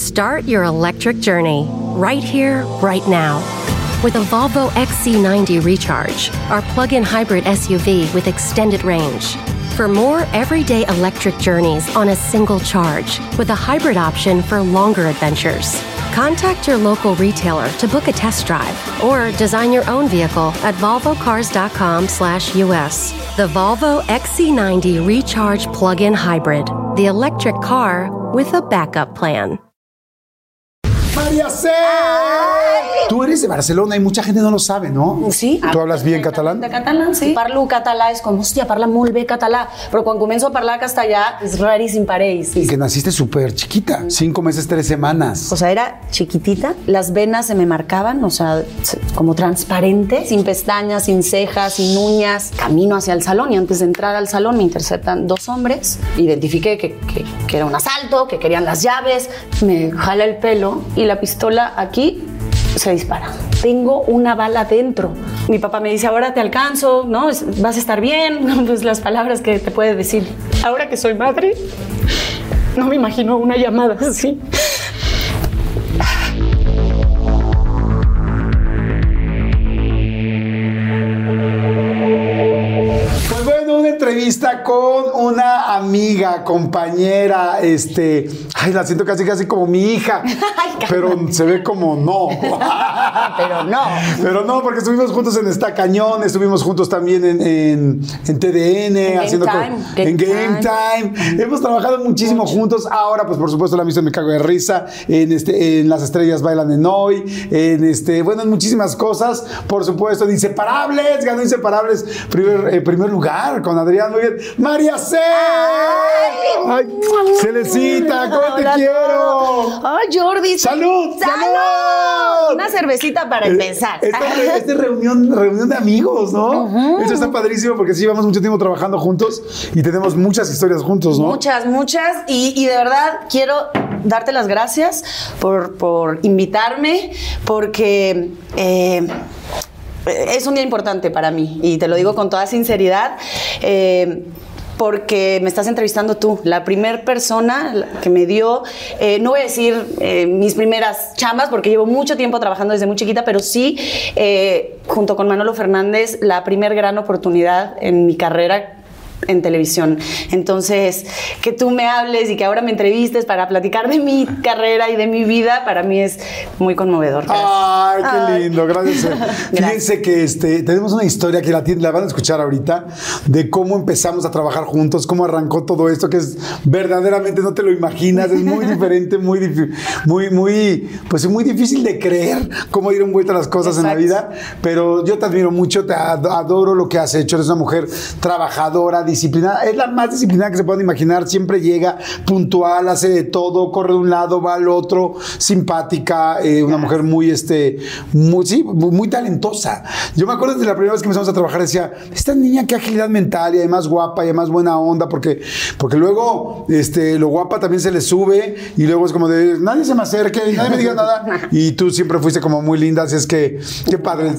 Start your electric journey right here, right now. With a Volvo XC90 Recharge, our plug in hybrid SUV with extended range. For more everyday electric journeys on a single charge, with a hybrid option for longer adventures. Contact your local retailer to book a test drive or design your own vehicle at volvocars.com/us. The Volvo XC90 Recharge Plug-in Hybrid, the electric car with a backup plan. María C. Tú eres de Barcelona y mucha gente no lo sabe, ¿no? Sí. ¿Tú hablas bien catalán? De català, sí. Parlo català, és com, hòstia, parla molt bé català. Però quan començo a parlar castellà, és raríssim per ells. Y que naciste súper chiquita, cinco meses, tres semanas. O sea, era chiquitita, las venas se me marcaban, o sea, como transparente, sin pestañas, sin cejas, sin uñas. Camino hacia el salón y antes de entrar al salón me interceptan dos hombres. Identifiqué que, que- que era un asalto, que querían las llaves. Me jala el pelo y la pistola aquí se dispara. Tengo una bala dentro. Mi papá me dice, ahora te alcanzo, ¿no? Vas a estar bien. Pues las palabras que te puede decir. Ahora que soy madre, no me imagino una llamada así. Pues bueno, una entrevista con una amiga, compañera, este, ay, la siento casi casi como mi hija, pero se ve como no. Pero no. Pero no, porque estuvimos juntos en Esta Cañón, estuvimos juntos también en, en, en TDN, Game haciendo co- Time, Game en Game Time. Hemos trabajado muchísimo juntos. Ahora, pues por supuesto, la en Me Cago de Risa, en, este, en Las Estrellas Bailan en Hoy, en este, bueno, en muchísimas cosas. Por supuesto, en Inseparables, ganó Inseparables, primer, eh, primer lugar con Adrián. Muy bien. María C. Ay, Celecita, ¿cómo te Hola quiero? Ay, Jordi. ¡Salud! ¡Salud! Una cervecita para empezar. Esta, esta reunión, reunión de amigos, ¿no? Eso está padrísimo porque sí llevamos mucho tiempo trabajando juntos y tenemos muchas historias juntos, ¿no? Muchas, muchas. Y, y de verdad quiero darte las gracias por, por invitarme, porque eh, es un día importante para mí. Y te lo digo con toda sinceridad. eh, porque me estás entrevistando tú, la primer persona que me dio, eh, no voy a decir eh, mis primeras chambas, porque llevo mucho tiempo trabajando desde muy chiquita, pero sí, eh, junto con Manolo Fernández, la primer gran oportunidad en mi carrera en televisión. Entonces, que tú me hables y que ahora me entrevistes para platicar de mi carrera y de mi vida, para mí es muy conmovedor. Ay, qué Ay. lindo, gracias. Fíjense que este, tenemos una historia que la, van a escuchar ahorita de cómo empezamos a trabajar juntos, cómo arrancó todo esto, que es verdaderamente no te lo imaginas, es muy diferente, muy, muy, muy, pues es muy difícil de creer cómo dieron vuelta las cosas en la Exacto. vida, pero yo te admiro mucho, te ad- adoro lo que has hecho, eres una mujer trabajadora, disciplinada, es la más disciplinada que se puede imaginar, siempre llega puntual, hace de todo, corre de un lado, va al otro, simpática, eh, una mujer muy, este, muy, sí, muy, muy talentosa. Yo me acuerdo de la primera vez que empezamos a trabajar, decía, esta niña qué agilidad mental y además guapa y además buena onda, porque, porque luego este, lo guapa también se le sube y luego es como de, nadie se me acerque, nadie me diga nada. Y tú siempre fuiste como muy linda, así es que, qué padre.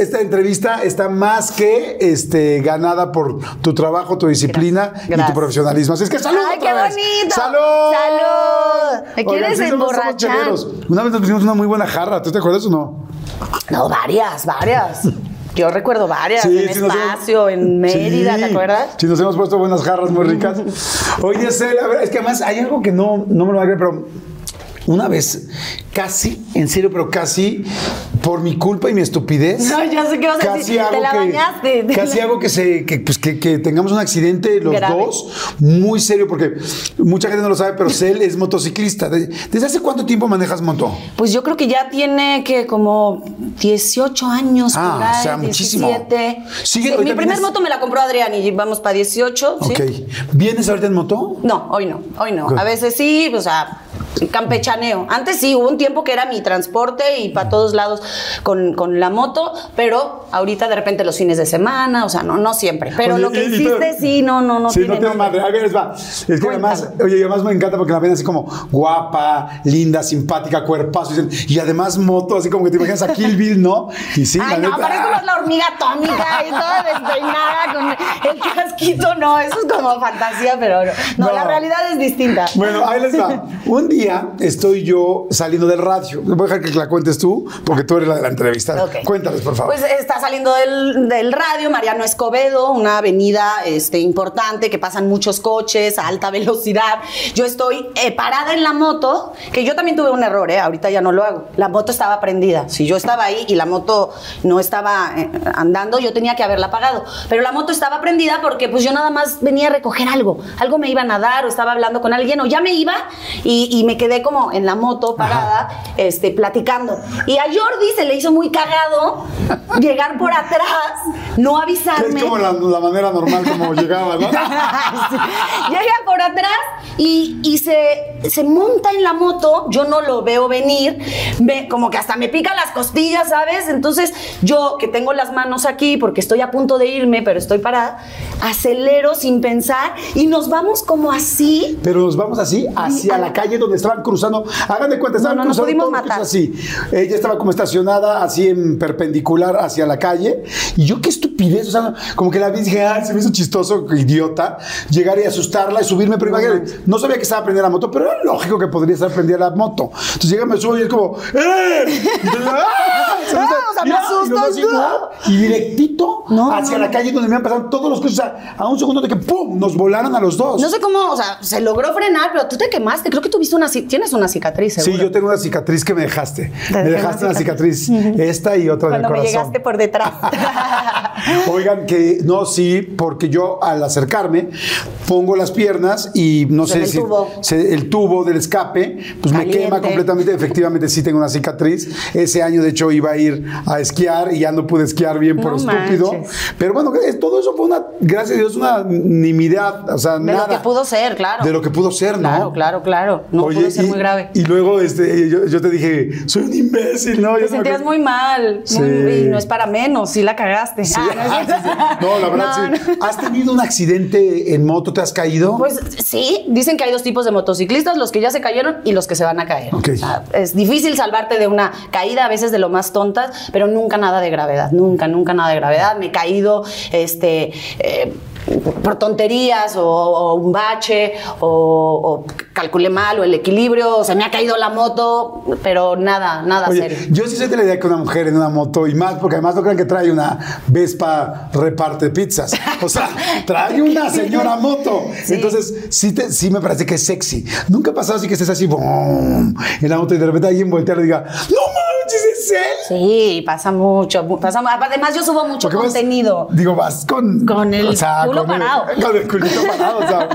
Esta entrevista está más que este, ganada por tu trabajo, tu disciplina y tu Gracias. profesionalismo. Así es que salud. ¡Ay, qué vez. bonito! ¡Salud! ¡Salud! ¿Me quieres emborrachar? Una vez nos pusimos una muy buena jarra, ¿tú te acuerdas o no? No, varias, varias. Yo recuerdo varias, en sí, nos hemos- espacio, en Mérida, Sí, ¿te acuerdas? Sí, nos hemos puesto buenas jarras muy ricas. Oye, Cel, a ver, es que además hay algo que no, no me lo va a creer, pero una vez, casi, en serio, pero casi, por mi culpa y mi estupidez. No, ya sé qué vas a decir. Te la que, bañaste. Casi hago que, se, que, pues, que, que tengamos un accidente los Grave. dos, muy serio, porque mucha gente no lo sabe, pero Cel es motociclista. De- ¿Desde hace cuánto tiempo manejas moto? Pues yo creo que ya tiene que como 18 años. Ah, por ahí, o sea, muchísimo. 17. Sigue, Sí, mi primer moto me la compró Adrián y vamos para 18. ¿sí? Ok. ¿Vienes ahorita en moto? No, hoy no, hoy no. A veces sí, o sea, campechaneo. Antes sí, hubo un tiempo que era mi transporte y para todos lados con, con la moto, pero ahorita de repente los fines de semana, o sea, no, no siempre. Pero Oye, lo que y- hiciste, pero- sí, no, no, no sí, tiene no tengo nombre. madre. A ver, les va. Es que además, oye, además me encanta porque la ven así como guapa, linda, simpática, cuerpazo. Y, dicen- y además moto, así como que te imaginas a Kill Bill, ¿no? Y sí, Ay, la no, parezco más la hormiga atómica y toda despeinada con el casquito, no, eso es como fantasía, pero no, no, No. la realidad es distinta. Bueno, ahí les va. Un día estoy yo saliendo del radio. Voy a dejar que la cuentes tú, porque tú eres la de la entrevista. Ok. Cuéntales, por favor. Pues está saliendo del, del radio Mariano Escobedo, una avenida este, importante que pasan muchos coches a alta velocidad. Yo estoy eh, parada en la moto, que yo también tuve un error, ¿eh? ahorita ya no lo hago. La moto estaba prendida. Si yo estaba ahí y la moto no estaba eh, andando, yo tenía que haberla apagado. Pero la moto estaba prendida porque pues yo nada más venía a recoger algo. Algo me iban a dar o estaba hablando con alguien o ya me iba y, y me quedé como en la moto parada, este, platicando. Y a Jordi se le hizo muy cagado llegar por atrás, no avisarme. es como la, la manera normal como llegaba, ¿no? Sí. Llega por atrás y, y se, se monta en la moto, yo no lo veo venir, me- como que hasta me pica las costillas, ¿sabes? Entonces yo que tengo las manos aquí porque estoy a punto de irme, pero estoy parada, acelero sin pensar y nos vamos como así. Pero nos vamos así hacia la calle donde estaban cruzando. Hagan de cuenta, estaban No, no, cruzando pudimos matar. así. Ella estaba como estacionada así en perpendicular hacia la calle. Y yo qué estupidez, o sea, como que la vi y dije, ay, se me hizo chistoso, idiota, llegar y asustarla y subirme, pero imagínate, no sabía que estaba prendida la moto, pero era lógico que podría estar prendida la moto. Entonces llega, me subo y es como, ¡eh! Y entonces, ¡ah! Me Y, directito No, hacia no, la no. calle donde me han pasado todos los coches, o sea, a un segundo de que ¡pum! nos volaran a los dos. No sé cómo, o sea, se logró frenar, pero tú te quemaste. Creo que tuviste una, tienes una cicatriz, seguro. Sí, yo tengo una cicatriz que me dejaste. Me dejaste una una cicatriz, esta y otra Cuando del me corazón. llegaste por detrás. Oigan, que no, sí, porque yo al acercarme pongo las piernas y no sé el si tubo. se- el tubo del escape, pues me quema completamente. Efectivamente, sí tengo una cicatriz. Ese año, de hecho, iba a ir a esquiar y ya no pude esquiar bien por No estúpido. manches. Pero bueno, todo eso fue una, gracias a Dios, una nimiedad. O sea, De nada. lo que pudo ser, claro. De lo que pudo ser, ¿no? Claro, claro, claro. No Oye, pudo ser y- muy grave. Y luego este, yo, yo te dije, soy un imbécil, ¿no? Yo Te no me sentías muy mal. Sí. muy- y no es para menos, sí la cagaste. Sí, Ah, no, sí. No, la verdad, No, sí. ¿Has tenido un accidente en moto? ¿Te has caído? Pues sí, dicen que hay dos tipos de motociclistas, los que ya se cayeron y los que se van a caer. Ok. O sea, es difícil salvarte de una caída, a veces de lo más tontas, pero nunca nada de gravedad, nunca, nunca nada de gravedad. Me he caído, este... eh, por tonterías o, o un bache o, o calculé mal o el equilibrio, o se me ha caído la moto, pero nada, nada Oye, serio. yo sí soy de la idea que una mujer en una moto y más, porque además no crean que trae una Vespa reparte pizzas. O sea, trae una señora moto. Sí. Entonces, sí, te- sí me parece que es sexy. Nunca ha pasado así que estés así, boom, en la moto y de repente alguien voltea y le diga, no manches, es él. Sí, pasa mucho, mu- pasa Además, yo subo mucho Porque vas- contenido. digo, vas con. Con el con el- parado. con el culito parado, o sea.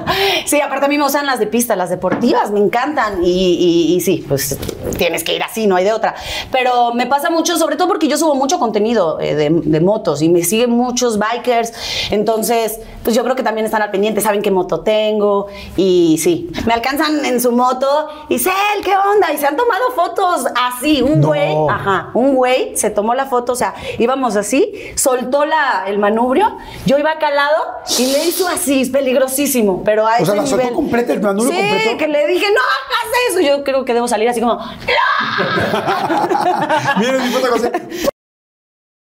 Sí, aparte a mí me gustan las de pista, las deportivas, me encantan. Y, y- y sí, pues tienes que ir así, no hay de otra. Pero me pasa mucho, sobre todo porque yo subo mucho contenido eh, de, de motos y me siguen muchos bikers. Entonces, pues yo creo que también están al pendiente, saben qué moto tengo. Y sí, me alcanzan en su moto y Cel, ¿qué onda? Y se han tomado fotos así, un No. güey, ajá, un güey se tomó la foto, o sea, íbamos así, soltó la, el manubrio, yo iba acá al lado y le hizo así, es peligrosísimo, pero a O sea, ese ¿la soltó nivel. completa, el manubrio sí, completo? que le dije, no hagas eso, yo creo que debo salir así como, ¡No! Miren mi foto, José.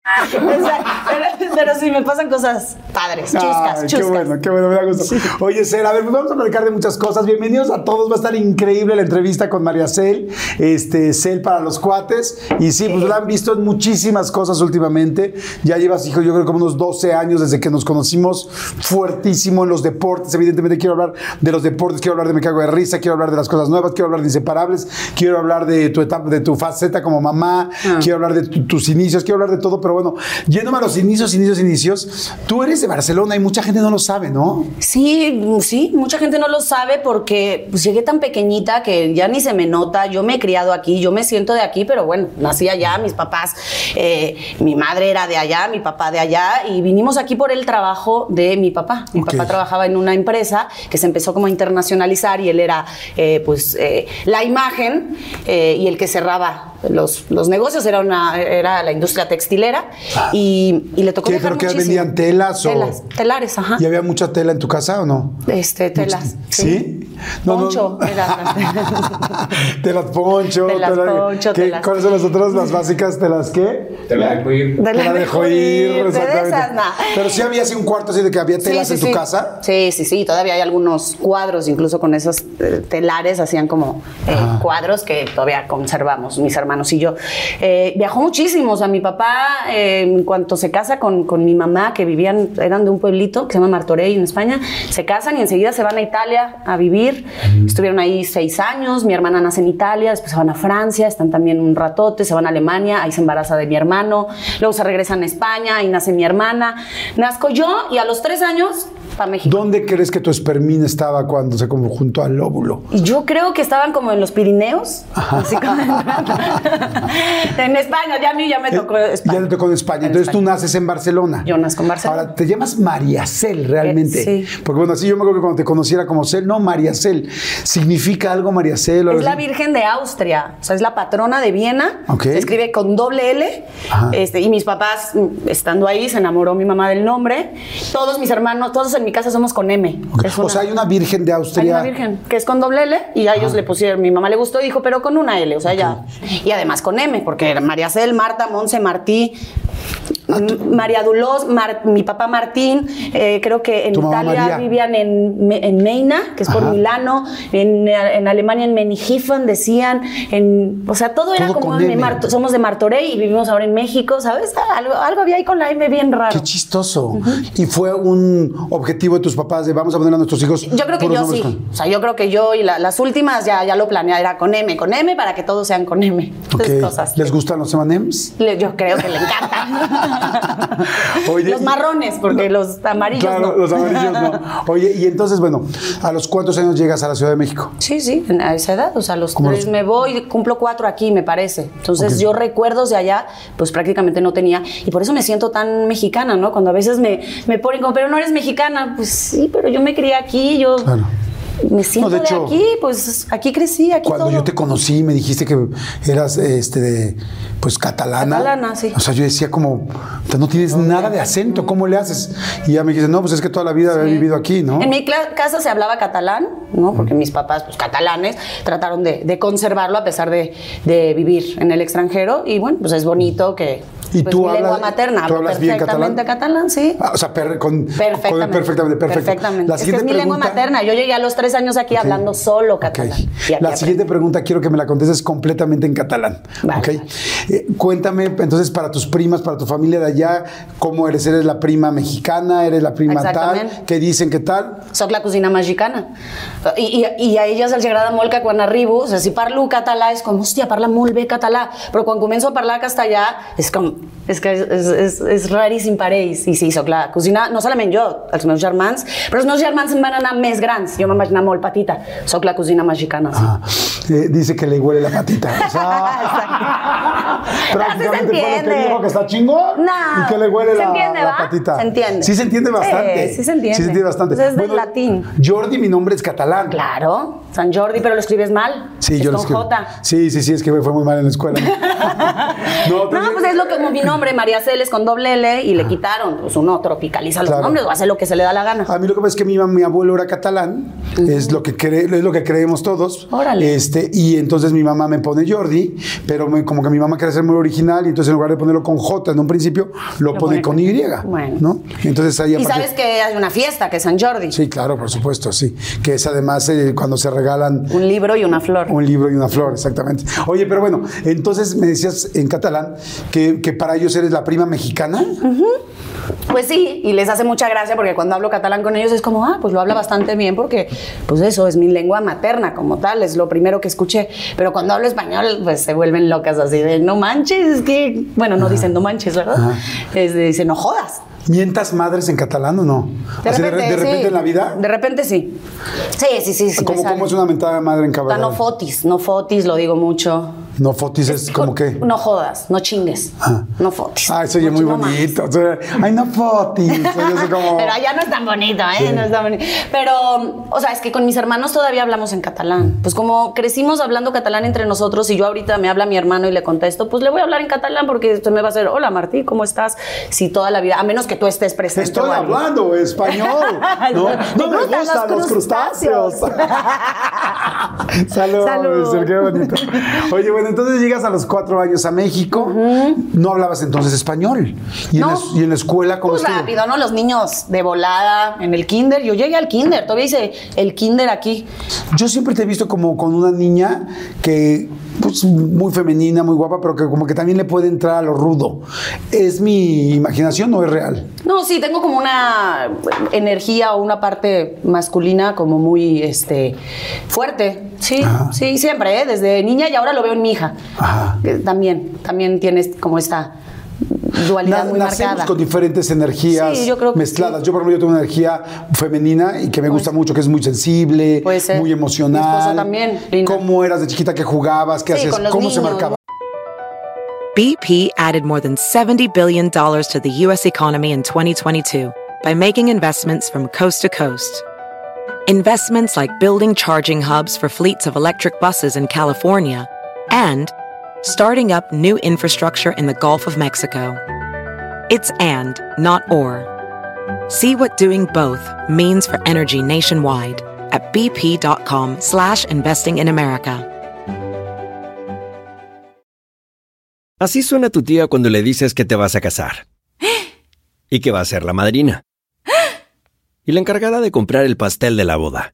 Pero, pero sí, me pasan cosas padres, chuscas, chuscas. Qué bueno, qué bueno, me da gusto. Oye, Cel, a ver, pues vamos a platicar de muchas cosas. Bienvenidos a todos. Va a estar increíble la entrevista con María Cel, este, Cel para los cuates. Y sí, pues la han visto en muchísimas cosas últimamente. Ya llevas, hijo, yo creo como unos 12 años desde que nos conocimos fuertísimo en los deportes. Evidentemente quiero hablar de los deportes, quiero hablar de Me Cago de Risa, quiero hablar de las cosas nuevas, quiero hablar de Inseparables, quiero hablar de tu etapa, de tu faceta como mamá, quiero hablar de tu- tus inicios, quiero hablar de todo, pero bueno, yéndome a los inicios, inicios, inicios, tú eres de Barcelona y mucha gente no lo sabe, ¿no? Sí, sí, mucha gente no lo sabe porque pues, llegué tan pequeñita que ya ni se me nota. Yo me he criado aquí, yo me siento de aquí, pero bueno, nací allá, mis papás, eh, mi madre era de allá, mi papá de allá, y vinimos aquí por el trabajo de mi papá. Mi papá trabajaba en una empresa que se empezó como a internacionalizar y él era eh, pues eh, la imagen eh, y el que cerraba los, los negocios era una era la industria textilera y, y le tocó ¿Qué, pero vendían telas o- telas telares ajá ¿Y había mucha tela en tu casa o no? este telas ¿Sí? No. poncho era telas poncho. Telas tela- poncho, ¿qué- telas- ¿Cuáles son las otras, las básicas? ¿Telas qué? Te la dejo ir. Tela de dejo ir, de exactamente. Pero sí había así un cuarto así de que había telas Sí, en sí, tu sí. casa. Sí, sí, sí. Todavía hay algunos cuadros, incluso con esos eh, telares, hacían como eh, cuadros que todavía conservamos, mis hermanos y yo. Eh, viajó muchísimo. O sea, mi papá, eh, en cuanto se casa con, con mi mamá, que vivían, eran de un pueblito que se llama Martorell en España, se casan y enseguida se van a Italia a vivir. Estuvieron ahí seis años. Mi hermana nace en Italia, después se van a Francia, están también un ratote, se van a Alemania, ahí se embaraza de mi hermano. Luego se regresan a España, ahí nace mi hermana. Nazco yo y a los tres años para México. ¿Dónde crees que tu espermín estaba cuando se como junto al óvulo? Y Yo creo que estaban como en los Pirineos, así como en España, ya a mí ya me tocó Eh, España. Ya te tocó en España. En Entonces tú naces en Barcelona. Yo nazco en Barcelona. Ahora, te llamas María Cel realmente. Eh, sí. Porque bueno, así yo me acuerdo que cuando te conociera como Cel, no, María Cel. ¿Significa algo María Cel? o algo Es la? Virgen de Austria, o sea, es la patrona de Viena. Ok. Se escribe con doble L. Ajá. Este, y mis papás, estando ahí, se enamoró mi mamá del nombre. Todos mis hermanos, todos en mi casa somos con M. O sea, hay una Virgen de Hay Austria. una virgen que es con doble L y a ellos le pusieron, mi mamá le gustó y dijo, pero con una L, o sea, ya. Y además con M, porque María Cel, Marta, Monse, Martí, María Dulós, Mar- mi papá Martín, eh, creo que en Italia María. vivían en, en Meina, que es por Ajá. Milano, en, en Alemania en Menigifen decían, en, o sea, todo era como. Marto- somos de Martorell y vivimos ahora en México, ¿sabes? Algo, algo había ahí con la M bien raro. Qué chistoso. Y fue un objetivo de tus papás de vamos a poner a nuestros hijos. Yo creo que yo sí. con- O sea, yo creo que yo y la- las últimas ya, ya lo planeé, era con M, con M para que todos sean con M. Cosas. ¿Les gustan los M&M's? Yo creo que le encantan. Oye, los marrones, porque los amarillos Claro, no. los amarillos no. Oye, y entonces, bueno, ¿a los cuántos años llegas a la Ciudad de México? Sí, sí, a esa edad, o sea, a los ¿Cómo tres los- me voy, cumplo cuatro aquí, me parece. Entonces, yo recuerdos de allá, pues prácticamente no tenía. Y por eso me siento tan mexicana, ¿no? Cuando a veces me, me ponen como, pero no eres mexicana. Pues sí, pero yo me crié aquí, yo Claro. Me siento de de, hecho, aquí, pues aquí crecí, aquí Cuando todo. yo te conocí, me dijiste que eras este pues catalana. Catalana, sí. O sea, yo decía como, "Te no tienes nada de acento, ¿cómo le haces? Y ya me dijiste, no, pues es que toda la vida he vivido aquí, ¿no? En mi casa se hablaba catalán, ¿no? Porque mis papás, pues catalanes, trataron de, de conservarlo a pesar de, de vivir en el extranjero. Y bueno, pues es bonito que. ¿Y pues, tú mi lengua hablas- materna, tú hablas bien perfectamente catalán, sí. Ah, o sea, per- con, Perfectamente. con- perfectamente, perfecto. Perfectamente. La es que es mi lengua materna. Yo llegué a los tres años aquí hablando solo catalán. La aprendí. siguiente pregunta quiero que me la contestes completamente en catalán. Vale, ¿ok? vale. Eh, cuéntame, entonces, para tus primas, para tu familia de allá, ¿cómo eres? ¿Eres la prima mexicana? ¿Eres la prima tal? ¿Qué dicen? ¿Qué tal? Soc la cosina mexicana. I, i, I a elles els agrada molt que quan arribo, o sigui, si parlo català és com, hòstia, parla molt bé català, però quan començo a parlar castellà és com, és que és, és, és, raríssim per ells. I sí, soc la cosina, no solament jo, els meus germans, però els meus germans em van anar més grans, jo me'n vaig anar molt petita. Soc la cosina mexicana, sí. Ah, eh, dice que le huele la patita. O sea, prácticamente fue lo que dijo que está chingón No, y que le huele se la, entiende, la patita. Se entiende. Sí se entiende Sí, bastante. sí se entiende. Sí se entiende bastante. Pues es del latín. Jordi, mi nombre es catalán. Claro, San Jordi, pero lo escribes mal. Sí, es yo lo con escribo. J. Sí, sí, sí, es que me fue muy mal en la escuela. no, No, pues es lo que como mi nombre, María Celes con doble L, y le quitaron. Pues uno tropicaliza los Claro. nombres o hace lo que se le da la gana. A mí lo que pasa es que mi, mi abuelo era catalán, es, lo que cre- es lo que creemos todos. Órale. Este, y entonces mi mamá me pone Jordi, pero me- como que mi mamá quiere ser muy original, y entonces en lugar de ponerlo con J en un principio, lo, Lo pone pone con Y. Bueno. ¿no? Entonces ahí Y aparte- sabes que hay una fiesta que es San Jordi. Sí, claro, por supuesto, sí. Que es además eh, cuando se regalan Un libro y una flor. un libro y una flor, exactamente. Oye, pero bueno, entonces me decías en catalán que, que para ellos eres la prima mexicana. Pues sí, y les hace mucha gracia porque cuando hablo catalán con ellos es como, ah, pues lo habla bastante bien porque, pues eso, es mi lengua materna como tal, es lo primero que escuché. Pero cuando hablo español, pues se vuelven locas así de, no manches, es que, bueno, no dicen no manches, ¿verdad? Es de, dicen, no jodas. ¿Mientas madres en catalán o no? De Así repente, de, repente sí. en la vida. De repente sí. Sí, sí, sí. sí ¿Cómo, cómo es una mentada de madre en catalán? No fotis, no fotis, lo digo mucho. No, fotis es como que. No jodas, no chingues. Ah. No fotis. Ah, eso oye No muy bonito. O sea, Ay, no fotis. Como... Pero allá no es tan bonito, ¿eh? Sí. No es tan bonito. Pero, o sea, es que con mis hermanos todavía hablamos en catalán. Pues como crecimos hablando catalán entre nosotros y yo ahorita me habla mi hermano y le contesto, pues le voy a hablar en catalán porque usted me va a hacer, hola Martí, ¿cómo estás? Si toda la vida, a menos que tú estés presente. Estoy algo. hablando español. No, ¿Te no me gustan gustan los los crustáceos. Saludos, Salud. Qué bonito. Oye, bueno, entonces llegas a los cuatro años a México. No hablabas entonces español. ¿Y, No. en, la, y en la escuela cómo Pues estuvo? rápido, ¿no? Los niños de volada en el kinder. Yo llegué al kinder, todavía hice el kinder aquí. Yo siempre te he visto como con una niña que, pues, muy femenina, muy guapa, pero que como que también le puede entrar a lo rudo. ¿Es mi imaginación o es real? No, sí, tengo como una energía o una parte masculina como muy este, fuerte. Sí, Ajá. sí, siempre, ¿eh? desde niña y ahora lo veo en mi hija. Ajá. También, también tienes como esta dualidad Na- muy nacemos marcada. con diferentes energías Sí, yo creo que mezcladas. sí. Yo, por ejemplo, yo tengo una energía femenina y que me gusta mucho, que es muy sensible, Puede ser. muy Mi emocional. esposo también, Lina. ¿Cómo eras de chiquita? ¿Qué jugabas? ¿Qué Sí, hacías? ¿Cómo se niños, marcaba? BP added more than $70 billion to the U.S. economy in 2022 by making investments from coast to coast. Investments like building charging hubs for fleets of electric buses in California and starting up new infrastructure in the Gulf of Mexico. It's and, not or. See what doing both means for energy nationwide at bp.com slash investing in America. Así suena tu tía cuando le dices que te vas a casar. Y que va a ser la madrina. Y la encargada de comprar el pastel de la boda.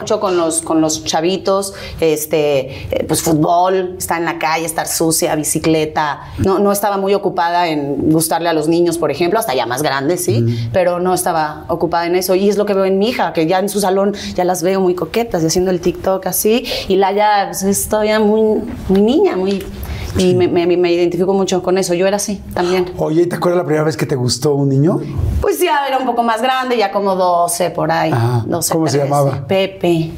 Mucho con los, con los chavitos, este, eh, pues fútbol, estar en la calle, estar sucia, bicicleta. No, no estaba muy ocupada en gustarle a los niños, por ejemplo, hasta ya más grandes, sí, pero no estaba ocupada en eso. Y es lo que veo en mi hija, que ya en su salón ya las veo muy coquetas y haciendo el TikTok así. Y la ya pues, es todavía muy, muy niña, muy. Y me, me- me identifico mucho con eso. Yo era así también. Oye, ¿y ¿te acuerdas la primera vez que te gustó un niño? Pues ya era un poco más grande, ya como 12 por ahí. Ajá. 12, ¿Cómo se 13. llamaba? Pepe.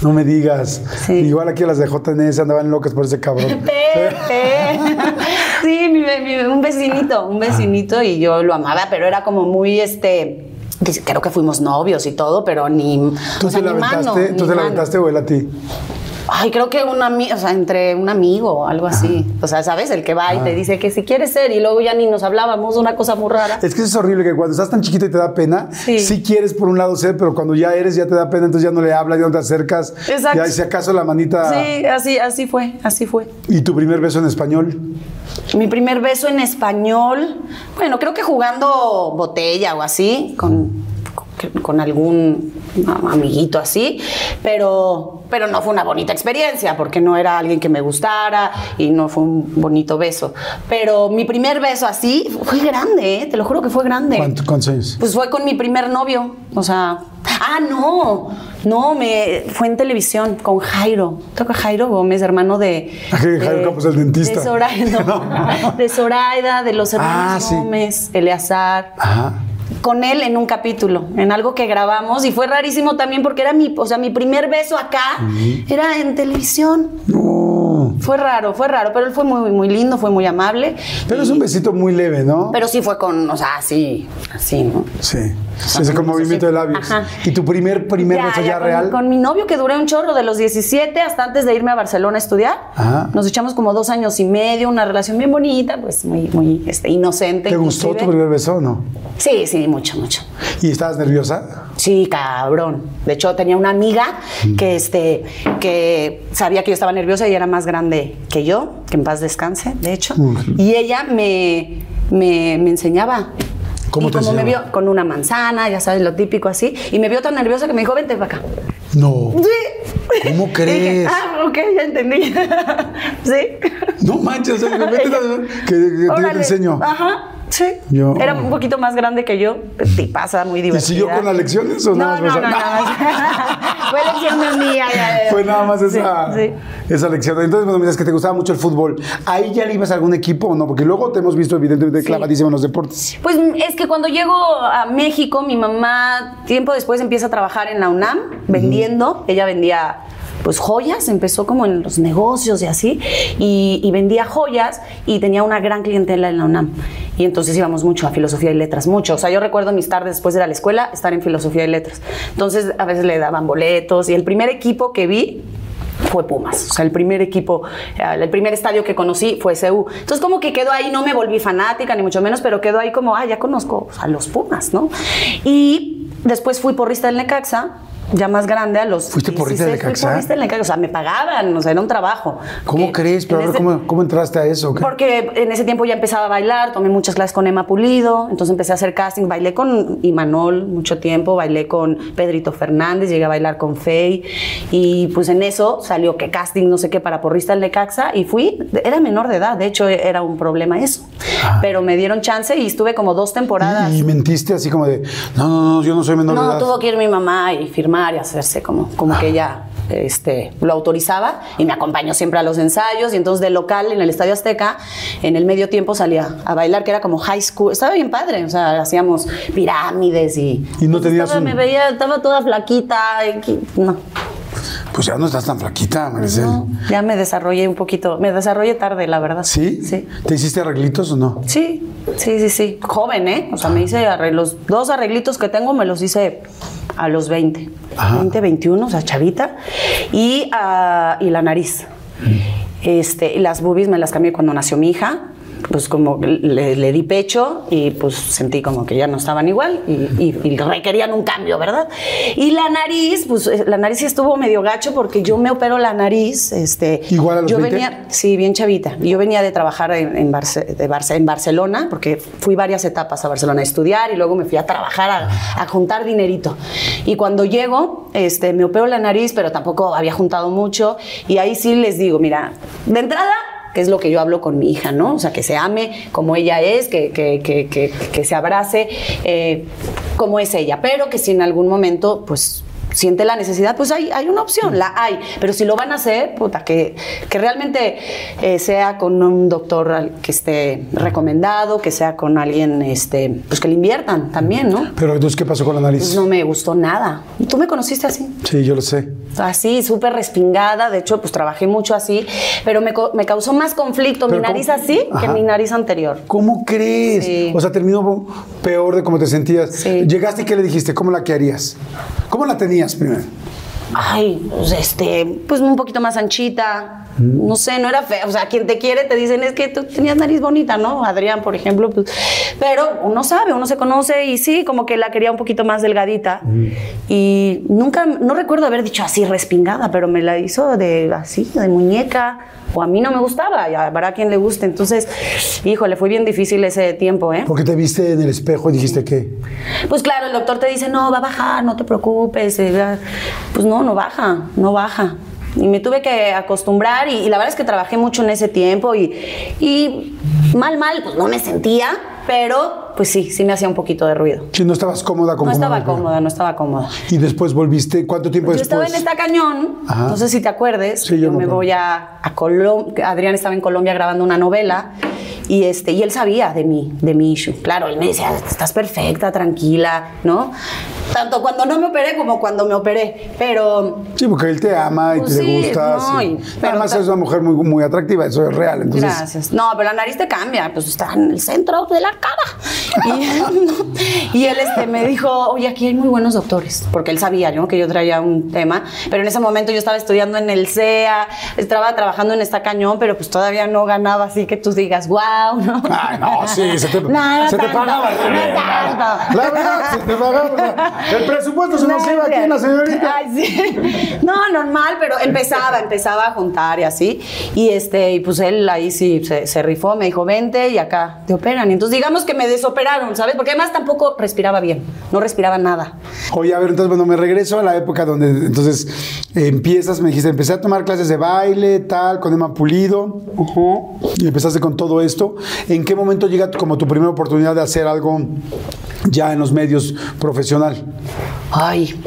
No me digas. Sí. Igual aquí las de JNS andaban locas por ese cabrón. Pepe. Sí, mi- mi- un vecinito, un vecinito y yo lo amaba, pero era como muy este. Creo que fuimos novios y todo, pero ni. ¿Tú o sea, te la aventaste? ¿Tú te la aventaste o él a ti? Ay, creo que un amigo, o sea, entre un amigo o algo así. O sea, ¿sabes? El que va y te dice que si quieres ser y luego ya ni nos hablábamos, una cosa muy rara. Es que es horrible que cuando estás tan chiquita y te da pena, sí. Sí. quieres por un lado ser, pero cuando ya eres ya te da pena, entonces ya no le hablas, ya no te acercas. Exacto. Ya si acaso la manita. Sí, así, así fue, así fue. ¿Y tu primer beso en español? Mi primer beso en español, bueno, creo que jugando botella o así, con, con algún amiguito así, pero, pero no fue una bonita experiencia porque no era alguien que me gustara y no fue un bonito beso. Pero mi primer beso así fue grande, ¿eh? te lo juro que fue grande. ¿Cuánto- ¿Cuántos años? Pues fue con mi primer novio, o sea, ah, no, no, me fue en televisión con Jairo, toca Jairo Gómez, hermano de, Ah, Jairo Campos, el dentista. de Zoraida, no, de Zoraida, de los hermanos Ah, sí. Gómez, Eleazar. Ajá. Con él en un capítulo, en algo que grabamos y fue rarísimo también porque era mi, o sea, mi primer beso acá era en televisión. No. Fue raro, fue raro, pero él fue muy, muy lindo, fue muy amable. Pero es un besito muy leve, ¿no? Pero sí fue con, o sea, así, así, ¿no? Sí. Ese con movimiento de labios. Ajá. ¿Y tu primer, primer Ya, beso ya ya, con, real? con mi novio que duré un chorro de los 17 hasta antes de irme a Barcelona a estudiar. Ajá. Nos echamos como dos años y medio, una relación bien bonita, pues muy, muy este, inocente. ¿Te gustó tu primer beso o no? Sí, sí, mucho, mucho. ¿Y estabas nerviosa? Sí, cabrón. De hecho, tenía una amiga que, este, que sabía que yo estaba nerviosa y era más grande que yo, que en paz descanse, de hecho. Y ella me, me, me enseñaba. ¿Cómo y te como me vio con una manzana, ya sabes, lo típico así. Y me vio tan nerviosa que me dijo, vente para acá. No. Sí. ¿Cómo Y crees? dije, ah, ok, ya entendí. sí. No manches, o sea, que, que te- enseño. Ajá. Sí. Yo- Era un poquito más grande que yo. Y pasa muy ¿Y divertida. siguió con las lecciones o no, nada no, no, más. Fue lección de mía. Fue nada más esa, Sí, sí. esa lección. Entonces, bueno, miras que te gustaba mucho el fútbol. ¿Ahí ya le ibas a algún equipo o no? Porque luego te hemos visto, evidentemente, clavadísimo en los deportes. Pues es que cuando llego a México, mi mamá, tiempo después, empieza a trabajar en la UNAM, vendiendo. Ella vendía pues joyas, empezó como en los negocios y así, y, vendía joyas y tenía una gran clientela en la UNAM. Y entonces íbamos mucho a filosofía y letras, mucho. O sea, yo recuerdo mis tardes después de la escuela estar en filosofía y letras. Entonces a veces le daban boletos y el primer equipo que vi fue Pumas. O sea, el primer equipo, el primer estadio que conocí fue CU. Entonces, como que quedó ahí, no me volví fanática, ni mucho menos, pero quedó ahí como, ah, ya conozco a los Pumas, ¿no? Y después fui porrista del Necaxa. Ya más grande, a los. ¿Fuiste porrista del 16, fui Necaxa? porrista del Necaxa. O sea, me pagaban, o sea, era un trabajo. ¿Cómo Porque crees? Pero en a ver, ese- ¿cómo, cómo entraste a eso? ¿Qué? porque en ese tiempo ya empezaba a bailar, tomé muchas clases con Emma Pulido, entonces empecé a hacer casting, bailé con Imanol mucho tiempo, bailé con Pedrito Fernández, llegué a bailar con Fey y pues en eso salió que casting no sé qué para porrista el Necaxa y fui, era menor de edad, de hecho era un problema eso, pero me dieron chance y estuve como dos temporadas. Y, mentiste así como de, no, no, no, yo no soy menor de No, edad. tuvo que ir mi mamá y firmar y hacerse como, como que ella este, lo autorizaba. Y me acompañó siempre a los ensayos. Y entonces de local en el Estadio Azteca en el medio tiempo salía a bailar que era como high school, estaba bien padre, o sea, hacíamos pirámides y... ¿Y no tenías estaba- un- Me veía, estaba toda flaquita, y no, Pues ya no estás tan flaquita, Maricel. no, ya me desarrollé un poquito, me desarrollé tarde, la verdad. ¿Sí? Sí. ¿Te hiciste arreglitos o no? Sí, sí, sí, sí. Joven, ¿eh? O sea, me hice arre- los dos arreglitos que tengo, me los hice a los 20. Ajá. 20, 21, o sea, chavita. Y, ah, y la nariz. Este, y las boobies me las cambié cuando nació mi hija. Pues como le, le di pecho y pues sentí como que ya no estaban igual y, y- y requerían un cambio, ¿verdad? Y la nariz, pues eh, la nariz sí estuvo medio gacho porque yo me opero la nariz. Este, ¿Igual a los yo 20? venía, Sí, bien chavita. Yo venía de trabajar en, en, Barce- de Barce- en Barcelona, porque fui varias etapas a Barcelona a estudiar y luego me fui a trabajar, a, a juntar dinerito. Y cuando llego, este, me opero la nariz, pero tampoco había juntado mucho. Y ahí sí les digo, mira, de entrada que es lo que yo hablo con mi hija, ¿no? O sea, que se ame como ella es, que, que, que, que, que se abrace eh, como es ella, pero que si en algún momento, pues siente la necesidad, pues hay, hay una opción, la hay. Pero si lo van a hacer, puta, que, que realmente eh, sea con un doctor que esté recomendado, que sea con alguien este, pues que le inviertan también, ¿no? Pero entonces, ¿qué pasó con la nariz? Pues no me gustó nada. ¿Tú me conociste así? Sí, yo lo sé. Así, súper respingada. De hecho, pues trabajé mucho así, pero me, me causó más conflicto mi nariz ¿cómo? así que mi nariz anterior. ¿Cómo crees? Sí. O sea, terminó peor de cómo te sentías. Sí. Llegaste y ¿qué le dijiste? ¿Cómo la que harías? ¿Cómo la tenías primero? Ay, pues este, pues un poquito más anchita. No sé, no era fea. O sea, quien te quiere te dicen es que tú tenías nariz bonita, ¿no? Adrián, por ejemplo. Pues, pero uno sabe, uno se conoce y sí, como que la quería un poquito más delgadita. Y nunca, no recuerdo haber dicho así respingada, pero me la hizo de así, de muñeca. O a mí no me gustaba, ya habrá quien le guste. Entonces, híjole, fue bien difícil ese tiempo, ¿eh? Porque te viste en el espejo y dijiste que. Pues claro, el doctor te dice, no, va a bajar, no te preocupes. eh, Pues no, no baja, no baja. Y me tuve que acostumbrar y, la verdad es que trabajé mucho en ese tiempo y, y mal, mal, pues no me sentía, pero pues sí, sí me hacía un poquito de ruido. Si no estabas cómoda con No estaba cómoda, no estaba cómoda. Y después volviste. ¿Cuánto tiempo Yo después? estaba en esta cañón, Ajá. no sé si te acuerdes, Sí, yo yo me voy a, a Colombia, Adrián estaba en Colombia grabando una novela Y, este, y él sabía de mí, de mi issue. Claro, él me decía, estás perfecta, tranquila, ¿no? Tanto cuando no me operé como cuando me operé. Pero Sí, porque él te ama y Pues te sí, gusta. no, sí. y- pero Además, es una mujer muy, muy atractiva, eso es real. Entonces, Gracias. No, pero la nariz te cambia, pues está en el centro de la cara. Y, y él este, me dijo, oye, aquí hay muy buenos doctores, porque él sabía ¿no? que yo traía un tema, pero en ese momento yo estaba estudiando en el CEA, estaba trabajando en esta cañón, pero pues todavía no ganaba así que tú digas, wow, ¿no? Ay, no, sí, se te, no se te pagaba. no tanto. La verdad, se te pagaba. El presupuesto se nos No, iba aquí en la señorita. Ay, sí. No, normal, pero empezaba, empezaba a juntar y así. Y este, y pues él ahí sí se, se rifó, me dijo, vente y acá te operan. Y entonces digamos que me desoperaron, ¿sabes? Porque además tampoco respiraba bien, no respiraba nada. Oye, a ver, entonces, bueno, me regreso a la época donde entonces eh, empiezas, me dijiste, empecé a tomar clases de baile, tal, con Emma Pulido, y empezaste con todo esto. ¿En qué momento llega como tu primera oportunidad de hacer algo ya en los medios profesional? Ay.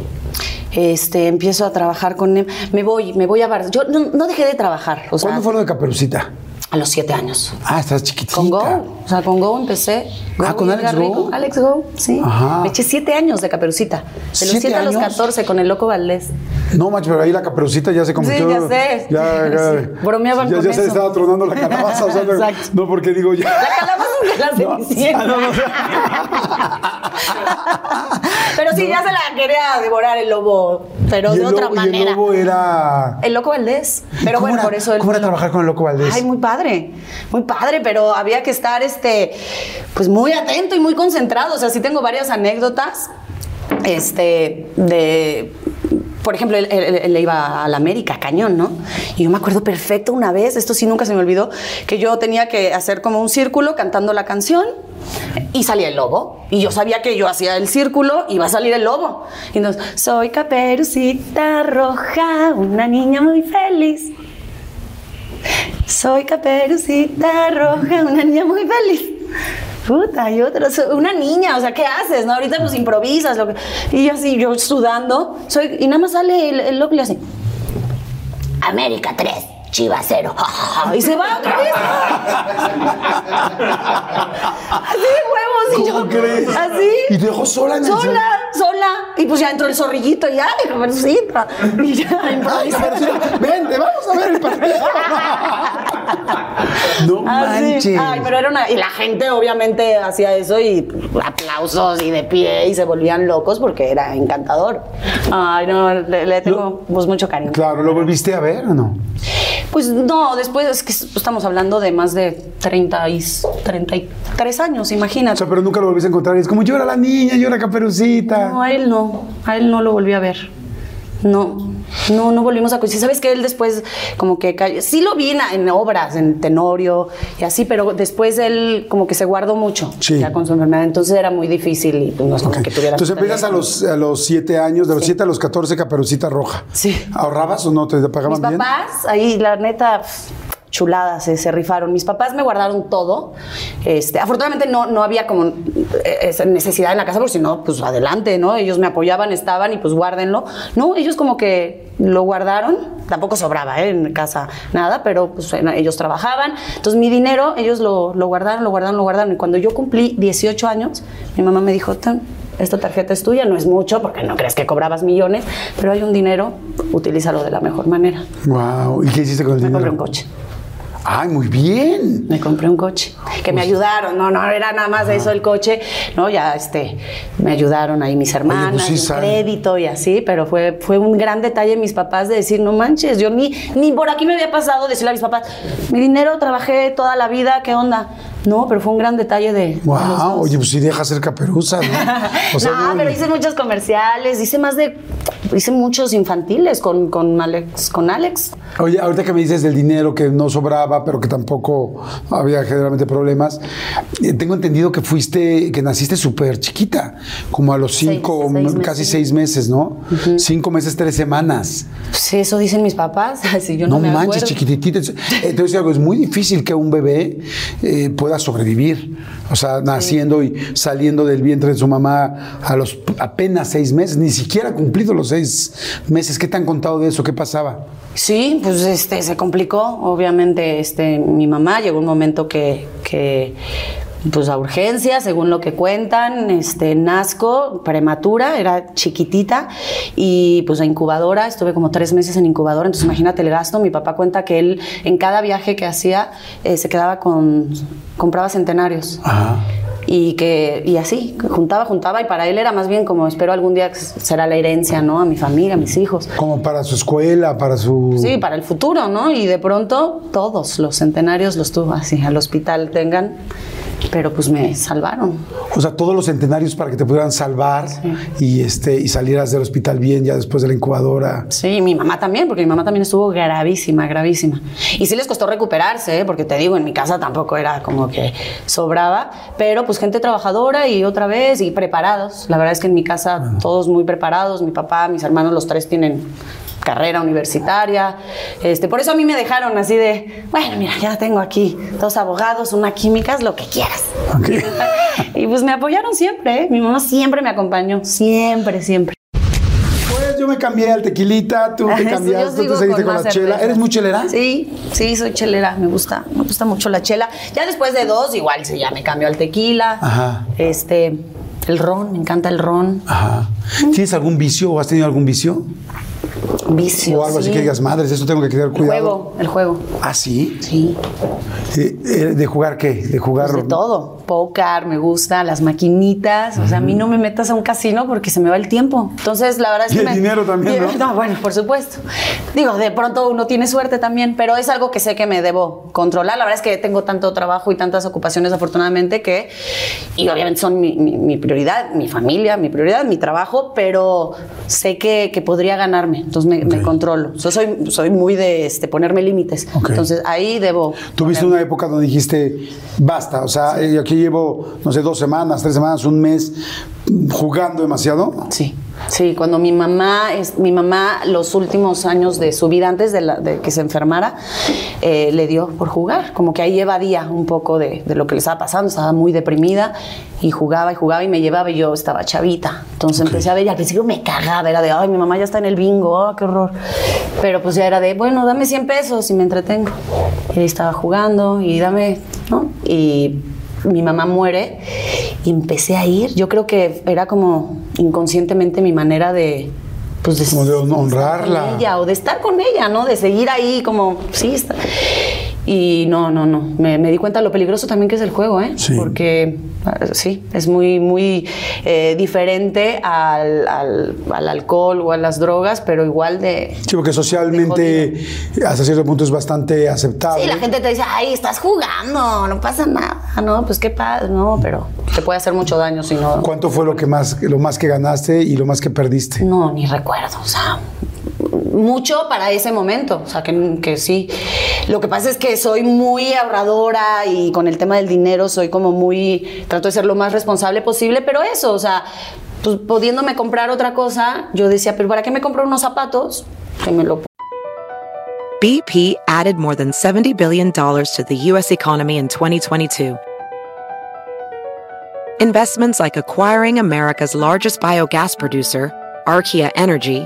Este, empiezo a trabajar con él. Me voy, me voy a Bar. Yo no, no dejé de trabajar. O sea, ¿Cuándo fue lo de Caperucita? A los siete años. Ah, estás chiquitita. Con Go. O sea, con Go empecé. Ah, ¿con Alex Edgar Go? Rico. Alex Go, sí. Ajá. Me eché siete años de caperucita. De los ¿Siete a los? 14 con el loco Valdés. No, macho, pero ahí la caperucita ya se convirtió. ya sé. Ya, ya, Sí, bromeaban ya, con ya se eso. estaba tronando la calabaza. o sea, no- Exacto. no, porque digo ya. La calabaza es de la No. cenicienta. Ah, no, no. Pero sí, ya se la quería devorar el lobo, pero de otra manera. el lobo era. El loco Valdés. Pero ¿Cómo bueno, por eso él ¿Cómo era trabajar con el loco Valdés? Ay, muy padre, muy padre, pero había que estar, este, pues muy atento y muy concentrado. O sea, sí tengo varias anécdotas, este, de, por ejemplo, él, él- él iba a la América, cañón, ¿no? Y yo me acuerdo perfecto una vez, esto sí nunca se me olvidó, que yo tenía que hacer como un círculo cantando la canción y salía el lobo. Y yo sabía que yo hacía el círculo y iba a salir el lobo. Y entonces, soy caperucita roja, una niña muy feliz. Soy caperucita roja, una niña muy feliz. Puta, y otra, una niña, o sea, ¿qué haces? No? Ahorita pues improvisas. Lo que, y yo así, yo sudando, soy, y nada más sale el, el loco y hace, América 3, Chivas 0. y se va otra vez. así de huevos. Y ¿Cómo yo, crees? Así. Y te dejó sola en el Sola, sola. Y pues ya entró el zorrillito y ay, caperucita. Y ya Ay. Caperucita, vente, vamos a ver el partido. no Así. manches. Ah, Ay, pero era una. Y la gente obviamente hacía eso y aplausos y de pie y se volvían locos porque era encantador. Ay, no, le, le tengo pues mucho cariño. Claro, ¿lo volviste a ver o no? Pues no, después es que estamos hablando de más de 30 y 33 años, O imagínate. sea, pero nunca lo volviste a encontrar. Y es como llora la niña, llora Caperucita. No, a él no, a él no lo volví a ver. No, no, no volvimos a coincidir. Sabes que él después como que cayó- sí lo vi en, en obras, en Tenorio y así, pero después él como que se guardó mucho Sí. ya con su enfermedad. Entonces era muy difícil y pues no es como que tuviera. Entonces empiezas a los, a los 7 años, de los 7 a los 14, Caperucita Roja. Sí. ¿Ahorrabas o no? ¿Te pagaban Mis bien? papás, ahí la neta, chuladas, se, se rifaron. Mis papás me guardaron todo. Este, afortunadamente no, no había como eh, esa necesidad en la casa, porque si no, pues adelante, ¿no? Ellos me apoyaban, estaban y pues guárdenlo. No, ellos como que lo guardaron. Tampoco sobraba ¿eh? en casa nada, pero pues ellos trabajaban. Entonces mi dinero, ellos lo, lo guardaron, lo guardaron, lo guardaron. Y cuando yo cumplí 18 años, mi mamá me dijo, "Tan, esta tarjeta es tuya, no es mucho porque no crees que cobrabas millones, pero hay un dinero, utilízalo de la mejor manera. Wow. ¿Y qué hiciste con el Me dinero? compré un coche. Ay, muy bien. Me compré un coche. Que me ayudaron. No, no era nada más de eso el coche. No, ya este, me ayudaron ahí mis hermanas, pues sí, el sal- crédito y así, pero fue, fue un gran detalle de mis papás de decir, no manches, yo ni, ni por aquí me había pasado decirle a mis papás, mi dinero trabajé toda la vida, ¿qué onda? No, pero fue un gran detalle de. Wow. Oye, pues sí deja ser caperuza, ¿no? O sea, no, pero hice muchos comerciales, hice más de. Hice muchos infantiles con, con Alex. Con Alex. Oye, ahorita que me dices del dinero que no sobraba, pero que tampoco había generalmente problemas, eh, tengo entendido que fuiste, que naciste súper chiquita, como a los cinco, seis casi seis meses, ¿no? Cinco meses, tres semanas. Sí, eso dicen mis papás. Si yo no, No, me manches, acuerdo. chiquititita. Entonces, algo es muy difícil que un bebé eh, pueda sobrevivir. O sea, naciendo y saliendo del vientre de su mamá a los apenas seis meses, ni siquiera cumplido los seis meses. ¿Qué te han contado de eso? ¿Qué pasaba? Sí, pues este se complicó. Obviamente, este, mi mamá llegó un momento que, que pues a urgencia, según lo que cuentan, este, nazco prematura, era chiquitita y pues a incubadora, estuve como tres meses en incubadora, entonces imagínate el gasto, mi papá cuenta que él en cada viaje que hacía eh, se quedaba con, compraba centenarios. Y que, y así, juntaba, juntaba, y para él era más bien como espero algún día será la herencia, ¿no? A mi familia, a mis hijos. Como para su escuela, para su... Sí, para el futuro, ¿no? Y de pronto todos los centenarios los tuvo así, al hospital tengan pero pues me salvaron. O sea, todos los centenarios para que te pudieran salvar y, este, y salieras del hospital bien ya después de la incubadora. Sí, mi mamá también, porque mi mamá también estuvo gravísima, gravísima. Y sí les costó recuperarse, ¿eh? porque te digo, en mi casa tampoco era como que sobraba, pero pues gente trabajadora y otra vez y preparados. La verdad es que en mi casa todos muy preparados, mi papá, mis hermanos, los tres tienen carrera universitaria. Este, por eso a mí me dejaron así de, bueno, mira, ya tengo aquí dos abogados, una química, es lo que quieras. y pues me apoyaron siempre, ¿eh? mi mamá siempre me acompañó, siempre, siempre. Pues yo me cambié al tequilita, tú te cambiaste, tú te seguiste con, la chela. ¿Eres muy chelera? Sí, sí, soy chelera, me gusta, me gusta mucho la chela. Ya después de dos, igual sí, ya me cambió al tequila. Ajá. Este, el ron, me encanta el ron. Ajá. ¿Tienes algún vicio o has tenido algún vicio? Vicio. O algo así que digas, madres, eso tengo que tener cuidado. El juego, el juego. ¿Ah, sí? Sí. Eh, eh, ¿De jugar qué? ¿De jugar? Pues de todo. Póker, me gusta, las maquinitas. O sea, a mí no me metas a un casino porque se me va el tiempo. Entonces, la verdad es y que. el dinero también, ¿no? No, bueno, por supuesto. Digo, de pronto uno tiene suerte también, pero es algo que sé que me debo controlar. La verdad es que tengo tanto trabajo y tantas ocupaciones, afortunadamente, que. Y obviamente son mi, prioridad, mi familia, mi prioridad, mi trabajo, pero sé que, que podría ganarme. Entonces, me, controlo. Yo soy, soy muy de este, ponerme límites. Entonces ahí debo. ¿Tuviste una época donde dijiste, basta? O sea, yo aquí llevo, no sé, dos semanas, tres semanas, un mes jugando demasiado. Sí. Sí, cuando mi mamá, es, mi mamá los últimos años de su vida, antes de, que se enfermara, eh, le dio por jugar. Como que ahí evadía un poco de, lo que le estaba pasando, estaba muy deprimida y jugaba y jugaba y me llevaba y yo estaba chavita. Entonces empecé a ver y al principio me cagaba, era de, ay, mi mamá ya está en el bingo, oh, qué horror. Pero pues ya era de, bueno, dame 100 pesos y me entretengo. Y ahí estaba jugando y dame, ¿no? Y mi mamá muere y empecé a ir. Yo creo que era como inconscientemente mi manera de, pues de, honrarla. ella, o de estar con ella, ¿no? De seguir ahí como, sí, está. Y no, no, no. Me, di cuenta de lo peligroso también que es el juego, ¿eh? Sí. Porque sí, es muy, muy eh, diferente al, al, alcohol o a las drogas, pero igual de. Sí, porque socialmente hasta cierto punto es bastante aceptable. Sí, la gente te dice, ay, estás jugando, no pasa nada. No, pues qué pasa, no, pero te puede hacer mucho daño si no. ¿Cuánto fue lo que más, lo más que ganaste y lo más que perdiste? No, ni recuerdo, o sea, mucho para ese momento, o sea, que, que, sí. Lo que pasa es que soy muy ahorradora y con el tema del dinero soy como muy, trato de ser lo más responsable posible, pero eso, o sea, pues pudiéndome comprar otra cosa, yo decía, pero ¿para qué me compro unos zapatos? Que me lo BP added more than $70 billion to the U.S. economy in 2022. Investments like acquiring America's largest biogas producer, Archaea Energy,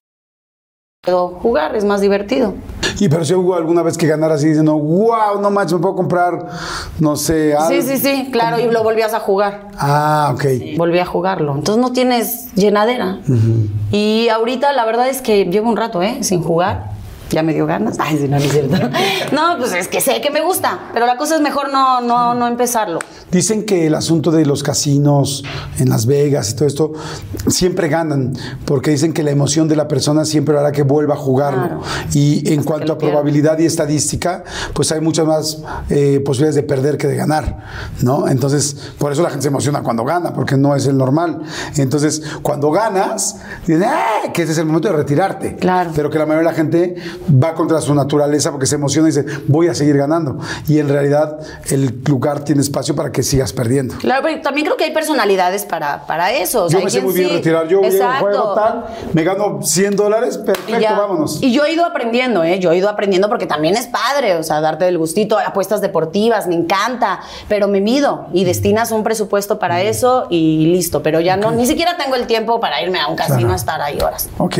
jugar, es más divertido. Y pero si hubo alguna vez que ganara así diciendo, wow, no manches, me puedo comprar, no sé, algo. Sí, sí, sí, claro, y lo volvías a jugar. Ah, ok. volví a jugarlo. Entonces no tienes llenadera. Y ahorita la verdad es que llevo un rato, ¿eh? Sin jugar. Ya me dio ganas. Ay, sí, no, no es cierto. No, pues es que sé que me gusta, pero la cosa es mejor no, no, no empezarlo. Dicen que el asunto de los casinos en Las Vegas y todo esto siempre ganan, porque dicen que la emoción de la persona siempre hará que vuelva a jugarlo. Claro. Y en Hasta cuanto a pierda. probabilidad y estadística, pues hay muchas más eh, posibilidades de perder que de ganar, ¿no? Entonces, por eso la gente se emociona cuando gana, porque no es el normal. Entonces, cuando ganas, dicen, ¡ah! que ese es el momento de retirarte. Claro. Pero que la mayoría de la gente va contra su naturaleza porque se emociona y dice, voy a seguir ganando. Y en realidad, el lugar tiene espacio para que sigas perdiendo. Claro, pero también creo que hay personalidades para, para eso. O Yo me sé muy bien sí- retirar. Yo llego, Exacto. juego tal, me gano 100 dólares, perfecto, vámonos. Y yo he ido aprendiendo, ¿eh? Yo he ido aprendiendo porque también es padre, o sea, darte el gustito, apuestas deportivas, me encanta, pero me mido y destinas un presupuesto para eso y listo. Pero ya no, ni siquiera tengo el tiempo para irme a un casino Claro. a estar ahí horas. Ok.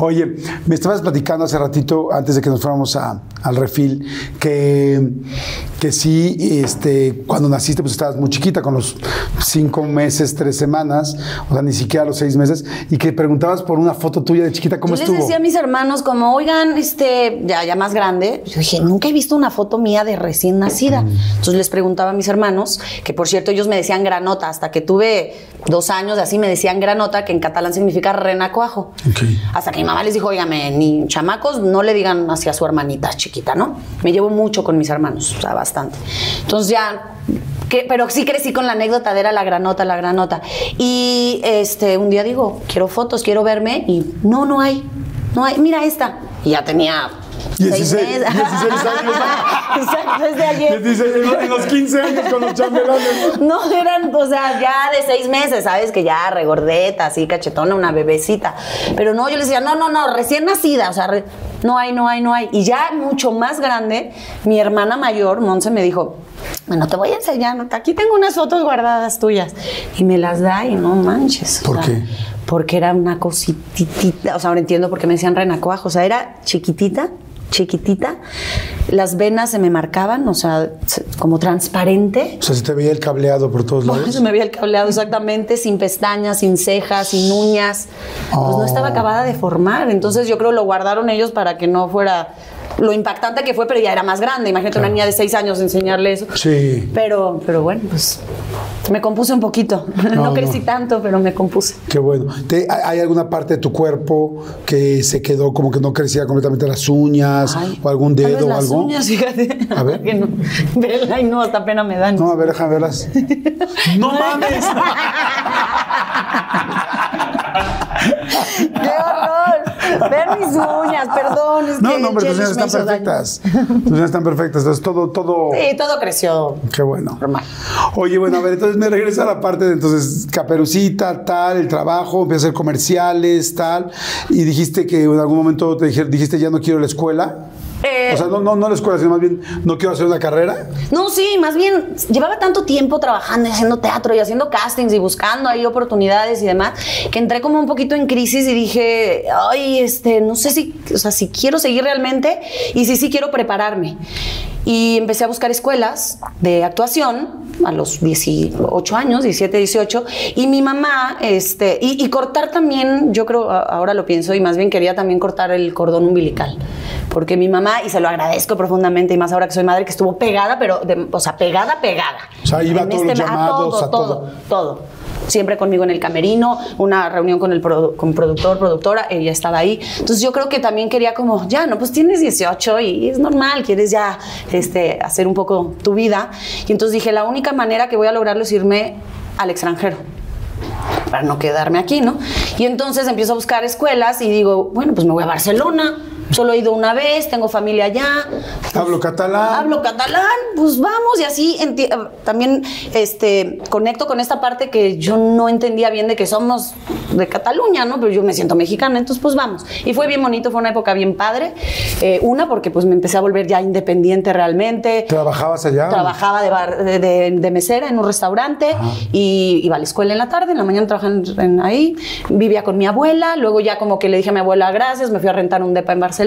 Oye, me estabas platicando hace ratito, antes de que nos fuéramos a- al refil, que, que sí, este, cuando naciste, pues estabas muy chiquita, con los cinco meses, tres semanas, o sea, ni siquiera los seis meses, y que preguntabas por una foto tuya de chiquita, ¿cómo yo estuvo? les decía a mis hermanos como, oigan, este, ya, ya más grande, yo dije, nunca he visto una foto mía de recién nacida. Entonces les preguntaba a mis hermanos, que por cierto ellos me decían granota, hasta que tuve dos años de así me decían granota, que en catalán significa renacuajo. Ok. Hasta que mi mamá les dijo, oígame, ni chamacos, no le digan hacia su hermanita chiquita, ¿no? Me llevo mucho con mis hermanos, o sea, bastante. Entonces ya, pero sí crecí con la anécdota de era la granota, la granota. Y este, un día digo, quiero fotos, quiero verme, y no, no hay, no hay, mira esta. Y ya tenía... seis 16, meses. 16 años. Exacto, es de ayer. 16, en los- en los 15 años con los chambelanes. No, eran, o sea, ya de seis meses, ¿sabes? Que ya regordeta, así, cachetona, una bebecita. Pero no, yo les decía, no, no, no, recién nacida, o sea, re- no hay, no hay, no hay. Y ya mucho más grande, mi hermana mayor, Monse, me dijo, bueno, te voy a enseñar, aquí tengo unas fotos guardadas tuyas. Y me las da y no manches. o ¿Por sea, qué? Porque era una cositita, o sea, ahora entiendo por qué me decían renacuajo, o sea, era chiquitita, chiquitita, las venas se me marcaban, o sea, se- como transparente. O sea, se te veía el cableado por todos No, lados. se me había el cableado exactamente, sin pestañas, sin cejas, sin uñas. Pues no estaba Oh. acabada de formar. Entonces yo creo lo guardaron ellos para que no fuera lo impactante que fue, pero ya era más grande. Imagínate una niña de seis años enseñarle eso. Sí. Pero, pero bueno, pues me compuse un poquito. No, No, crecí no. tanto, pero me compuse. Qué bueno. ¿Te- hay- ¿Hay alguna parte de tu cuerpo que se quedó como que no crecía completamente las uñas Ay, o algún tal vez dedo o las algo? uñas, fíjate. A ver. Que no. Vela, ay, no, hasta pena me dan. No, a ver, déjame verlas. ¡No mames! Ver mis uñas, perdón. Es No, que no, pero tus uñas están perfectas. Tus uñas están perfectas. Entonces, todo, todo. Sí, todo creció Qué bueno. normal. Oye, bueno, a ver, entonces me regresa a la parte de entonces caperucita, tal, el trabajo, empieza a hacer comerciales, tal. Y dijiste que en algún momento te dijiste ya no quiero la escuela. Eh, o sea, no, no, no la escuela, sino más bien no quiero hacer una carrera. No, sí, más bien llevaba tanto tiempo trabajando y haciendo teatro y haciendo castings y buscando ahí oportunidades y demás, que entré como un poquito en crisis y dije, ay, este, no sé si, o sea, si quiero seguir realmente y si sí quiero prepararme. Y empecé a buscar escuelas de actuación a los 18 años, 17, 18, y mi mamá, este, y, y cortar también, yo creo, a- ahora lo pienso, y más bien quería también cortar el cordón umbilical, porque mi mamá, y se lo agradezco profundamente, y más ahora que soy madre, que estuvo pegada, pero, de- o sea, pegada, pegada. O sea, iba a En todos los llamados, a todo. todo, todo. Siempre conmigo en el camerino, una reunión con el con productor, productora, ella estaba ahí. Entonces yo creo que también quería como, ya, no, pues tienes 18 y es normal, quieres ya este, hacer un poco tu vida. Y entonces dije, la única manera que voy a lograrlo es irme al extranjero para no quedarme aquí, ¿no? Y entonces empiezo a buscar escuelas y digo, bueno, pues me voy a Barcelona. Solo he ido una vez, tengo familia allá. Hablo catalán. Hablo catalán, pues vamos y así también este conecto con esta parte que yo no entendía bien de que somos de Cataluña, ¿no? Pero yo me siento mexicana, entonces pues vamos. Y fue bien bonito, fue una época bien padre. Eh, una porque pues me empecé a volver ya independiente realmente. ¿Trabajabas allá? Trabajaba de, bar- de, de- de mesera en un restaurante y iba a la escuela en la tarde, en la mañana trabajaba en, en ahí, vivía con mi abuela, luego ya como que le dije a mi abuela gracias, me fui a rentar un depa en Barcelona.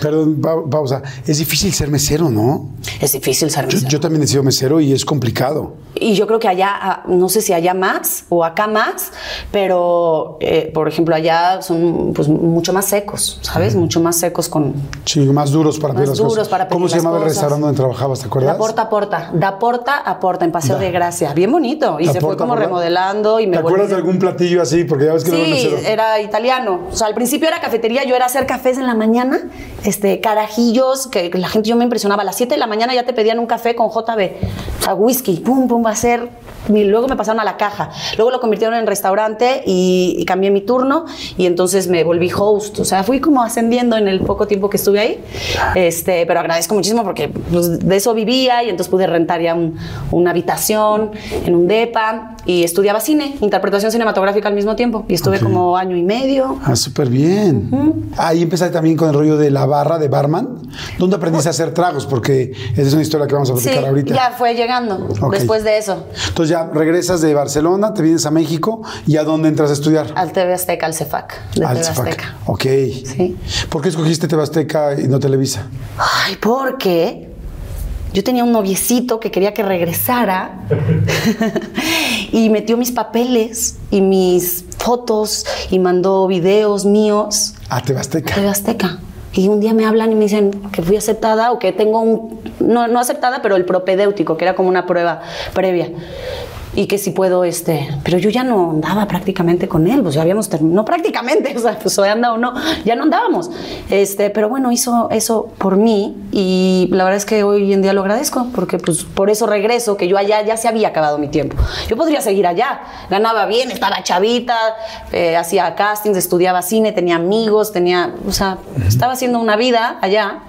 Perdón, pa- pausa. Es difícil ser mesero, ¿no? Es difícil ser Yo, mesera. yo también he sido mesero y es complicado. Y yo creo que allá, ah, no sé si allá más o acá más, pero eh, por ejemplo allá son pues mucho más secos, ¿sabes? Mucho más secos con... Sí, más duros para pedir Más las cosas. duros para pedir ¿Cómo se las llamaba el cosas. restaurante donde trabajabas? ¿Te acuerdas? Da porta a porta, da porta a porta en Paseo Da. de Gracia, bien bonito. Y La se fue porta, como ¿verdad? remodelando y me ¿Te acuerdas de algún platillo así? Porque ya ves que no Sí, era mesero. era italiano. O sea, al principio era cafetería, yo era hacer cafés en la mañana, este, carajillos, que la gente yo me impresionaba. A las 7 de la mañana ya te pedían un café con JB, o sea, whisky, pum, pum, ser. Y luego me pasaron a la caja. Luego lo convirtieron en restaurante y, y cambié mi turno y entonces me volví host. O sea, fui como ascendiendo en el poco tiempo que estuve ahí. Este, pero agradezco muchísimo porque pues, de eso vivía y entonces pude rentar ya un- una habitación en un DEPA y estudiaba cine, interpretación cinematográfica al mismo tiempo. Y estuve como año y medio. Ah, súper bien. Ahí empezaste también con el rollo de la barra de barman. ¿Dónde aprendiste a hacer tragos? Porque esa es una historia que vamos a Sí, platicar ahorita. ya fue llegando después de eso. Entonces ya regresas de Barcelona, te vienes a México y ¿a dónde entras a estudiar? Al TV Azteca, al CEFAC, de Al TV CEFAC. Azteca. Ok. Sí. ¿Por qué escogiste TV Azteca y no Televisa? Ay, porque yo tenía un noviecito que quería que regresara y metió mis papeles y mis fotos y mandó videos míos A TV Azteca. a TV Azteca. Y un día me hablan y me dicen que fui aceptada o que tengo un, no, no aceptada, pero el propedéutico, que era como una prueba previa. Y que si puedo, este, pero yo ya no andaba prácticamente con él, pues ya habíamos terminado, no prácticamente, o sea, pues hoy anda o no, ya no andábamos. Este, pero bueno, hizo eso por mí y la verdad es que hoy en día lo agradezco, porque pues por eso regreso, que yo allá ya se había acabado mi tiempo. Yo podría seguir allá, ganaba bien, estaba chavita, eh, hacía castings, estudiaba cine, tenía amigos, tenía, o sea, estaba haciendo una vida allá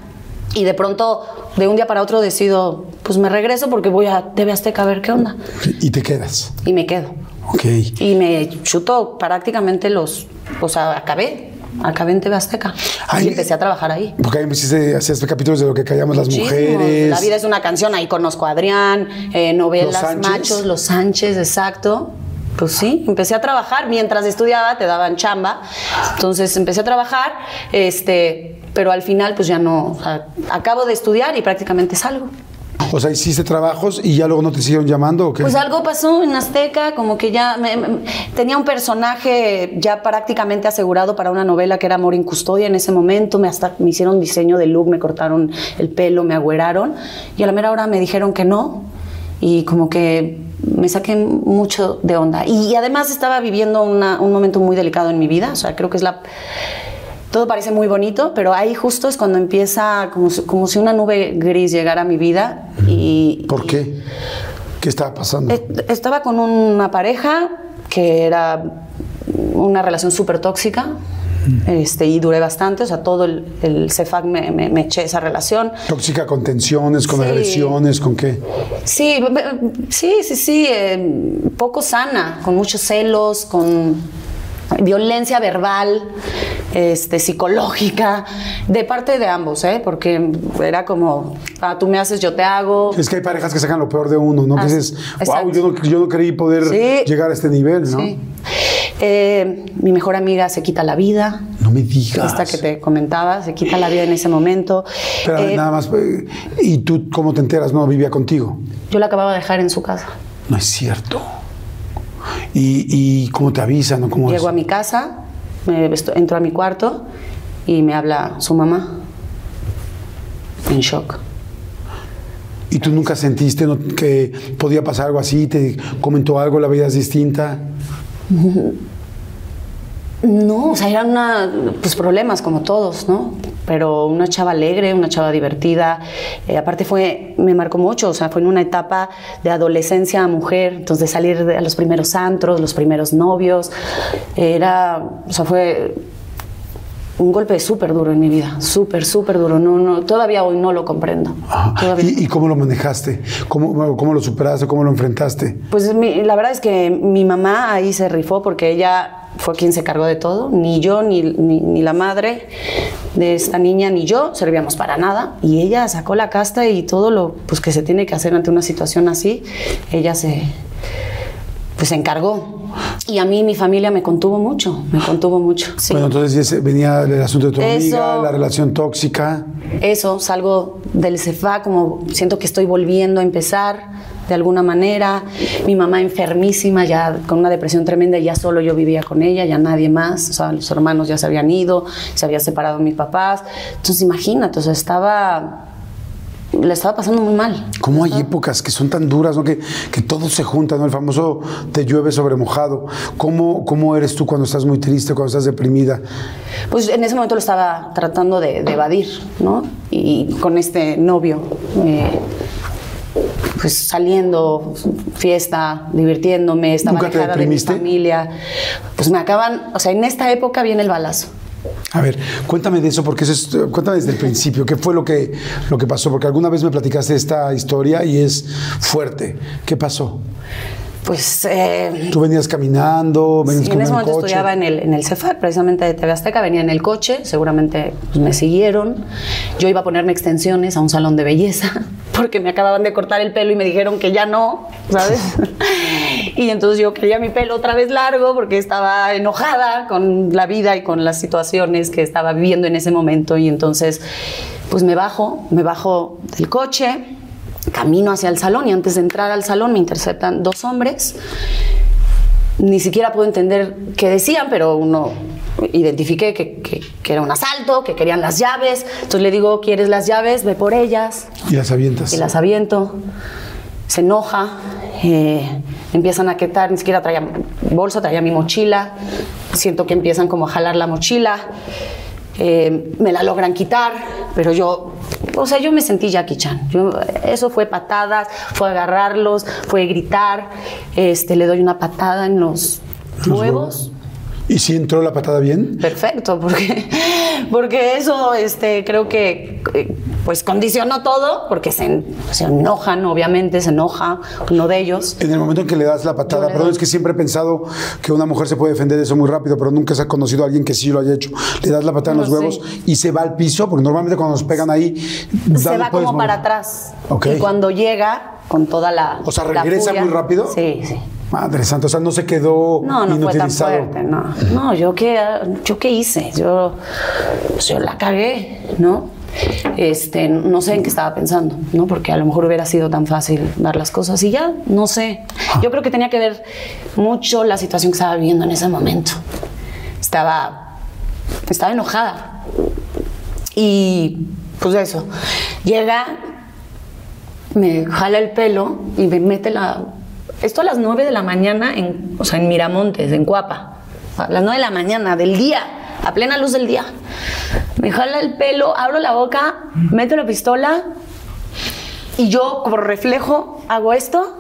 y de pronto, de un día para otro decido, pues me regreso porque voy a TV Azteca a ver qué onda. Y te quedas. Y me quedo. Ok. Y me chuto prácticamente los, o sea, acabé, acabé en TV Azteca. Ay, y empecé a trabajar ahí. Porque ahí hiciste, hacías capítulos de lo que callamos las mujeres. La vida es una canción, ahí conozco a Adrián, eh, novelas, Los Sánchez. machos, Los Sánchez, exacto. Pues sí, empecé a trabajar mientras estudiaba, te daban chamba. Entonces empecé a trabajar, este, pero al final pues ya no, o sea, acabo de estudiar y prácticamente salgo. O sea, hiciste trabajos y ya luego no te siguieron llamando o qué? Pues algo pasó en Azteca, como que ya me- me- tenía un personaje ya prácticamente asegurado para una novela que era Amor en Custodia en ese momento. Me hasta me hicieron diseño de look, me cortaron el pelo, me agüeraron y a la mera hora me dijeron que no y como que me saqué mucho de onda. Y además estaba viviendo una- un momento muy delicado en mi vida, o sea, creo que es la todo parece muy bonito, pero ahí justo es cuando empieza como si, como si una nube gris llegara a mi vida y ¿Por qué? ¿Qué estaba pasando? Est- Estaba con una pareja que era una relación súper tóxica. Este, y duré bastante, o sea, todo el, el CEFAC me, me- me eché esa relación. Tóxica con tensiones, con Sí. agresiones, con qué? Sí, sí, sí, sí, eh, poco sana, con muchos celos, con violencia verbal, este, psicológica, de parte de ambos, ¿eh? porque era como, ah, tú me haces, yo te hago. Es que hay parejas que sacan lo peor de uno, ¿no? Ah, que dices, wow, yo no, yo no creí poder Sí. llegar a este nivel, ¿no? Sí. Eh, mi mejor amiga se quita la vida. No me digas. Esta que te comentaba, se quita la vida en ese momento. Pero Eh, nada más, eh, ¿y tú cómo te enteras? No, vivía contigo. Yo la acababa de dejar en su casa. No es cierto. ¿Y, y cómo te avisan cómo Llego es? a mi casa, me entro a mi cuarto y me habla su mamá. En shock. ¿Y tú nunca sentiste no, que podía pasar algo así? ¿Te comentó algo? ¿La veías distinta? No, o sea, eran una, pues problemas como todos, ¿no? Pero una chava alegre, una chava divertida. Eh, aparte fue, me marcó mucho, o sea, fue en una etapa de adolescencia a mujer, entonces salir a los primeros antros, los primeros novios. Era, o sea, fue un golpe súper duro en mi vida, súper, súper duro. No, no, todavía hoy no lo comprendo. ¿Y, y cómo lo manejaste? ¿Cómo, ¿Cómo lo superaste? ¿Cómo lo enfrentaste? Pues mi- la verdad es que mi mamá ahí se rifó porque ella fue quien se cargó de todo. Ni yo, ni, ni- ni la madre de esta niña, ni yo servíamos para nada. Y ella sacó la casta y todo lo pues, que se tiene que hacer ante una situación así, ella se, pues, se encargó. Y a mí mi familia me contuvo mucho, me contuvo mucho. Sí. Bueno, entonces venía el asunto de tu Eso. amiga, la relación tóxica. Eso, salgo del CEFA, como siento que estoy volviendo a empezar, de alguna manera. Mi mamá enfermísima, ya con una depresión tremenda, ya solo yo vivía con ella, ya nadie más. O sea, los hermanos ya se habían ido, se había separado mis papás. Entonces, imagínate, o sea, estaba le estaba pasando muy mal. ¿Cómo hay épocas que son tan duras, ¿no? que, que todo se junta, ¿no? el famoso te llueve sobre mojado? ¿Cómo, ¿Cómo eres tú cuando estás muy triste, cuando estás deprimida? Pues en ese momento lo estaba tratando de, de evadir, ¿no? Y con este novio, eh, pues saliendo, fiesta, divirtiéndome, estaba ¿Nunca te alejada de mi familia. Pues me acaban, o sea, en esta época viene el balazo. A ver, cuéntame de eso, porque eso es, cuéntame desde el principio, ¿qué fue lo que, lo que pasó? Porque alguna vez me platicaste esta historia y es fuerte. ¿Qué pasó? Pues eh, Tú venías caminando, venías Sí, en ese momento coche. estudiaba en el, en el CEFAC, precisamente de TV Azteca, venía en el coche, seguramente pues, me siguieron. Yo iba a ponerme extensiones a un salón de belleza, porque me acababan de cortar el pelo y me dijeron que ya no, ¿sabes? y entonces yo quería mi pelo otra vez largo porque estaba enojada con la vida y con las situaciones que estaba viviendo en ese momento. Y entonces, pues me bajo, me bajo del coche, camino hacia el salón y antes de entrar al salón me interceptan dos hombres ni siquiera puedo entender qué decían, pero uno identifiqué que, que- que era un asalto, que querían las llaves. Entonces le digo, ¿quieres las llaves? Ve por ellas. Y las avientas. Y las aviento. Se enoja. eh, empiezan a quitar, ni siquiera traía bolsa, traía mi mochila. Siento que empiezan como a jalar la mochila. eh, me la logran quitar, pero yo, o sea, yo me sentí Jackie Chan. Yo- eso fue patadas, fue agarrarlos, fue gritar. Este, le doy una patada en los huevos. ¿Y si entró la patada bien? Perfecto, porque, porque eso este, creo que pues condicionó todo, porque se, en- se enojan, obviamente, se enoja uno de ellos. En el momento en que le das la patada, perdón, es que siempre he pensado que una mujer se puede defender de eso muy rápido, pero nunca se ha conocido a alguien que sí lo haya hecho. Le das la patada en los huevos y se va al piso, porque normalmente cuando nos pegan ahí, Se va puedes como mover. para atrás. Ok. Y cuando llega, con toda la. O sea, la regresa furia- muy rápido. Sí, sí. Madre santa, o sea, no se quedó No, no fue tan fuerte, no. No, yo qué, yo qué hice, yo, pues yo la cagué, ¿no? Este, no sé en qué estaba pensando, ¿no? Porque a lo mejor hubiera sido tan fácil dar las cosas y ya, no sé. Yo creo que tenía que ver mucho la situación que estaba viviendo en ese momento. Estaba, estaba enojada. Y pues eso, llega, me jala el pelo y me mete la... Esto a las 9 de la mañana, en, o sea, en Miramontes, en Cuapa. A las 9 de la mañana, del día, a plena luz del día. Me jala el pelo, abro la boca, meto la pistola y yo, como reflejo, hago esto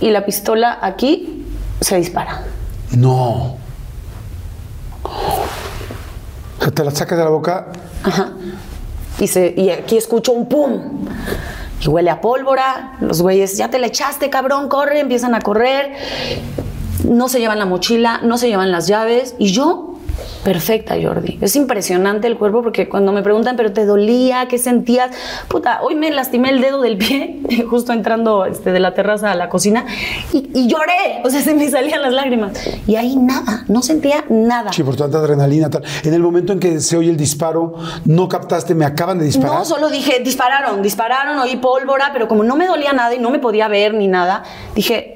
y la pistola aquí se dispara. No. Te la sacas de la boca. Ajá. Y, se, y aquí escucho un pum. Huele a pólvora. Los güeyes, ya te la echaste, cabrón, corre, empiezan a correr. No se llevan la mochila, no se llevan las llaves. Y yo, perfecta, Jordi. Es impresionante el cuerpo porque cuando me preguntan, ¿pero te dolía? ¿Qué sentías? Puta, hoy me lastimé el dedo del pie, justo entrando este, de la terraza a la cocina, y, y lloré. O sea, se me salían las lágrimas. Y ahí nada, no sentía nada. Sí, por tanta adrenalina, tal. En el momento en que se oye el disparo, no captaste, me acaban de disparar. No, solo dije, dispararon, dispararon, oí pólvora, pero como no me dolía nada y no me podía ver ni nada, dije, "Ah,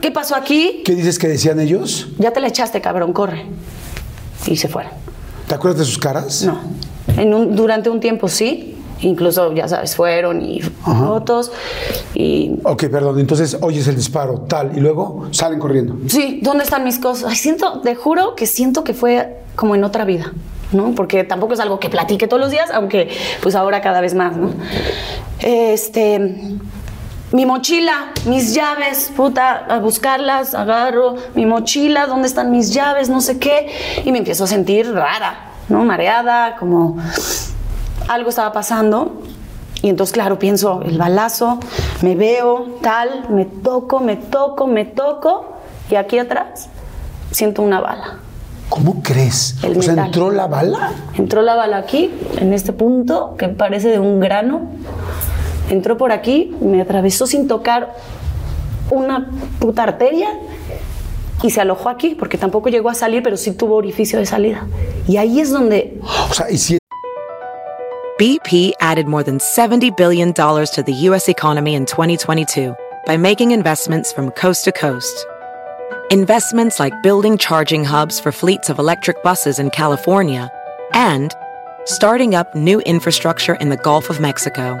¿qué pasó aquí? ¿Qué dices que decían ellos? Ya te la echaste, cabrón, corre. Y se fueron. ¿Te acuerdas de sus caras? No. En un- durante un tiempo sí, incluso, ya sabes, fueron y fotos. Y Ok, perdón. Entonces oyes el disparo, tal, y luego salen corriendo. Sí, ¿dónde están mis cosas? Ay, siento, te juro que siento que fue como en otra vida, ¿no? Porque tampoco es algo que platique todos los días, aunque pues ahora cada vez más, ¿no? Este, mi mochila, mis llaves, puta, a buscarlas, agarro mi mochila, ¿dónde están mis llaves? No sé qué, y me empiezo a sentir rara, ¿no? Mareada, como algo estaba pasando. Y entonces, claro, pienso, el balazo, me veo, tal, me toco, me toco, me toco, y aquí atrás siento una bala. ¿Cómo crees? El o sea, entró la bala. Entró la bala aquí, en este punto, que parece de un grano. Entró por aquí, me atravesó sin tocar una puta arteria y se alojó aquí, porque tampoco llegó a salir, pero sí tuvo orificio de salida. Y ahí es donde O sea, y si BP added more than $70 billion to the U.S. economy in 2022 by making investments from coast to coast. Investments like building charging hubs for fleets of electric buses in California and starting up new infrastructure in the Gulf of Mexico.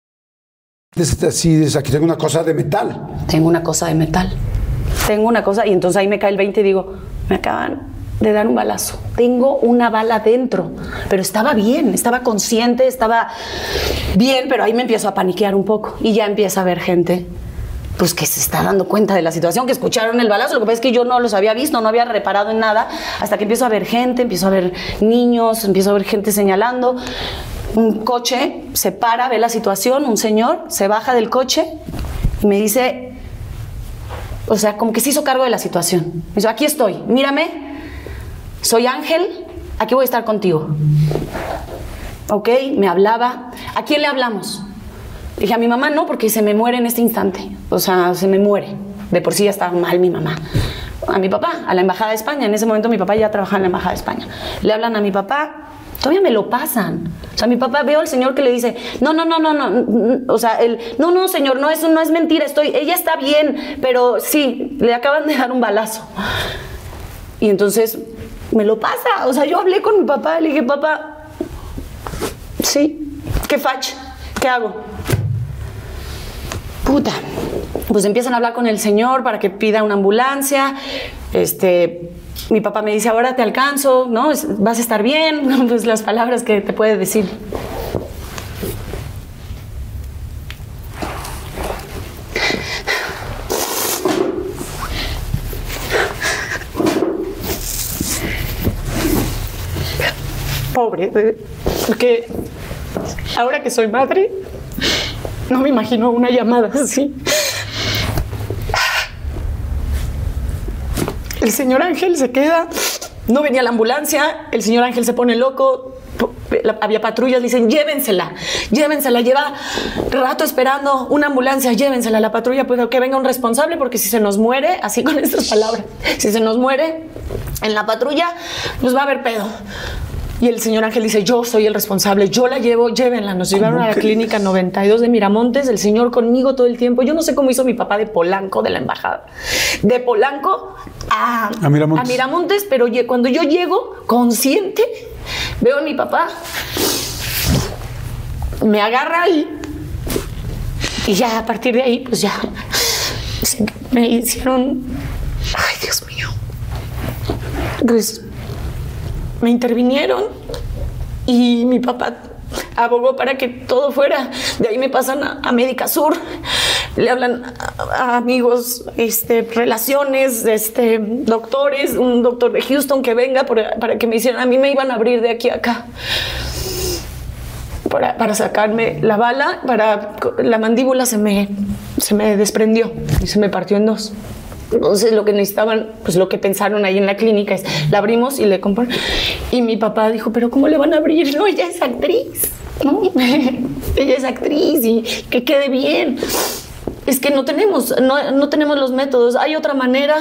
Así, dices, aquí tengo una cosa de metal. Tengo una cosa de metal. Tengo una cosa, y entonces ahí me cae el 20 y digo, me acaban de dar un balazo. Tengo una bala dentro, pero estaba bien, estaba consciente, estaba bien, pero ahí me empiezo a paniquear un poco y ya empieza a ver gente pues que se está dando cuenta de la situación, que escucharon el balazo. Lo que pasa es que yo no los había visto, no había reparado en nada, hasta que empiezo a ver gente, empiezo a ver niños, empiezo a ver gente señalando. Un coche se para, ve la situación, un señor se baja del coche y me dice, o sea, como que se hizo cargo de la situación. Me dice, aquí estoy, mírame, soy Ángel, aquí voy a estar contigo. Ok, me hablaba. ¿A quién le hablamos? Dije, a mi mamá no, porque se me muere en este instante. O sea, se me muere. De por sí ya estaba mal mi mamá. A mi papá, a la Embajada de España. En ese momento mi papá ya trabajaba en la Embajada de España. Le hablan a mi papá, todavía me lo pasan. O sea, mi papá veo al señor que le dice, no, no, no, no, no, o sea, él, no, no, señor, no, eso no es mentira, estoy, ella está bien, pero sí, le acaban de dar un balazo. Y entonces me lo pasa, o sea, yo hablé con mi papá, le dije, papá, sí, ¿qué fach? ¿Qué hago? Puta. Pues empiezan a hablar con el señor para que pida una ambulancia. Este, mi papá me dice, ahora te alcanzo, ¿no? Vas a estar bien. Pues las palabras que te puede decir. Pobre, porque ahora que soy madre, no me imagino una llamada así. El señor Ángel se queda, no venía la ambulancia, el señor Ángel se pone loco, había patrullas, dicen, llévensela, llévensela, lleva rato esperando una ambulancia, llévensela a la patrulla, pues que venga un responsable, porque si se nos muere, así con estas palabras, si se nos muere en la patrulla, pues va a haber pedo. Y el señor Ángel dice, yo soy el responsable, yo la llevo, llévenla. Nos llevaron a la clínica 92 de Miramontes, el señor conmigo todo el tiempo. Yo no sé cómo hizo mi papá de Polanco, de la embajada. De Polanco a, A Miramontes. a Miramontes, pero cuando yo llego consciente, veo a mi papá, me agarra ahí y ya a partir de ahí, pues ya me hicieron, ay Dios mío, pues me intervinieron y mi papá abogó para que todo fuera. De ahí me pasan a, a Médica Sur, le hablan a, amigos, este, relaciones, este, doctores, un doctor de Houston que venga para que me hicieran. A mí me iban a abrir de aquí a acá. Para, para sacarme la bala, para la mandíbula se me, se me desprendió y se me partió en dos. Entonces lo que necesitaban, pues lo que pensaron ahí en la clínica es, la abrimos y le compran. Y mi papá dijo, pero ¿cómo le van a abrir? No, ella es actriz. ¿no? ella es actriz y que quede bien. Es que no tenemos, no, no tenemos los métodos. Hay otra manera,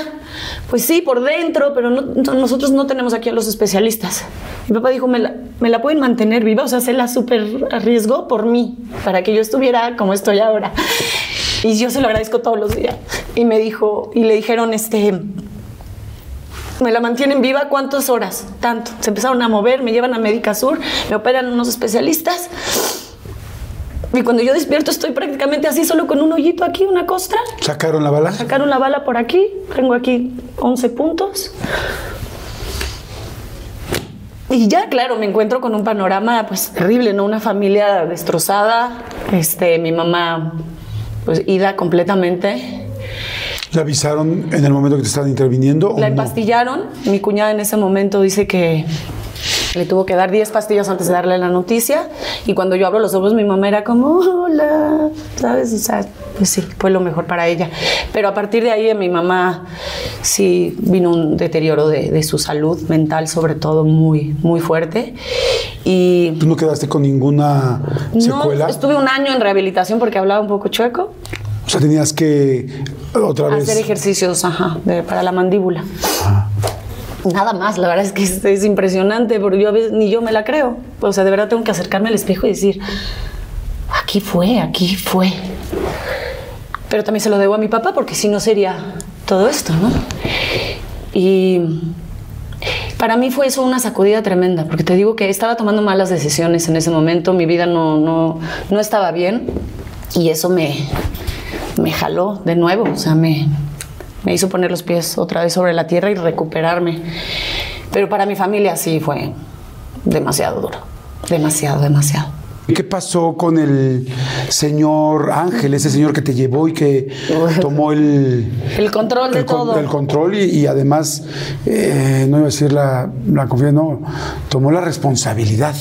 pues sí, por dentro, pero no- no- nosotros no tenemos aquí a los especialistas. Mi papá dijo, me la, pueden mantener viva, o sea, se la súper arriesgó por mí, para que yo estuviera como estoy ahora. Y yo se lo agradezco todos los días. Y me dijo, y le dijeron, este, me la mantienen viva, ¿cuántas horas? Tanto. Se empezaron a mover, me llevan a Médica Sur, me operan unos especialistas. Y cuando yo despierto estoy prácticamente así, solo con un hoyito aquí, una costra. ¿Sacaron la bala? Sacaron la bala por aquí, tengo aquí 11 puntos. y ya, claro, me encuentro con un panorama pues terrible, ¿no? Una familia destrozada, este, mi mamá pues ida completamente. ¿Le avisaron en el momento que te estaban interviniendo? o La no? empastillaron. Mi cuñada en ese momento dice que le tuvo que dar 10 pastillas antes de darle la noticia. Y cuando yo abro los ojos, mi mamá era como, hola, ¿sabes? O sea, pues sí, fue lo mejor para ella. Pero a partir de ahí, de mi mamá sí vino un deterioro de, de su salud mental, sobre todo, muy, muy fuerte. Y ¿Tú no quedaste con ninguna secuela? no, estuve un año en rehabilitación porque hablaba un poco chueco. O sea, tenías que otra vez. Hacer ejercicios, ajá, de- para la mandíbula. Nada más, la verdad es que es, es impresionante, porque yo a veces ni yo me la creo. O sea, de verdad tengo que acercarme al espejo y decir, aquí fue, aquí fue. Pero también se lo debo a mi papá, porque si no sería todo esto, ¿no? Y para mí fue eso una sacudida tremenda, porque te digo que estaba tomando malas decisiones en ese momento, mi vida no, no, no estaba bien y eso me, me jaló de nuevo, o sea, me, me hizo poner los pies otra vez sobre la tierra y recuperarme. Pero para mi familia sí fue demasiado duro, demasiado, demasiado. ¿Qué pasó con el señor Ángel, ese señor que te llevó y que tomó el, El control de el todo. el control y, y además, eh, no iba a decir la, la confianza, no, tomó la responsabilidad?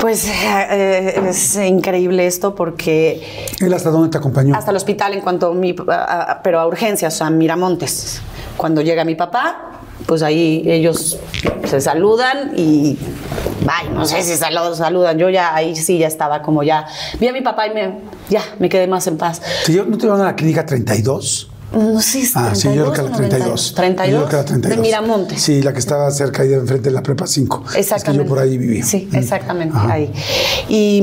Pues eh, es increíble esto porque ¿Él hasta dónde te acompañó? hasta el hospital en cuanto mi, a- a- pero a urgencias, a Miramontes. Cuando llega mi papá, pues ahí ellos se saludan y bye, no sé si saludan, saludan. Yo ya ahí sí ya estaba como ya vi a mi papá y me ya me quedé más en paz. ¿Te ¿No te llevaron a la clínica 32? No sé, si Ah, sí, yo creo que la 32 32. 32. Yo creo que la 32. De Miramontes. Sí, la que estaba cerca ahí de enfrente de la prepa 5. Exactamente. Es que yo por ahí vivía. Sí, exactamente, Ajá. ahí. Y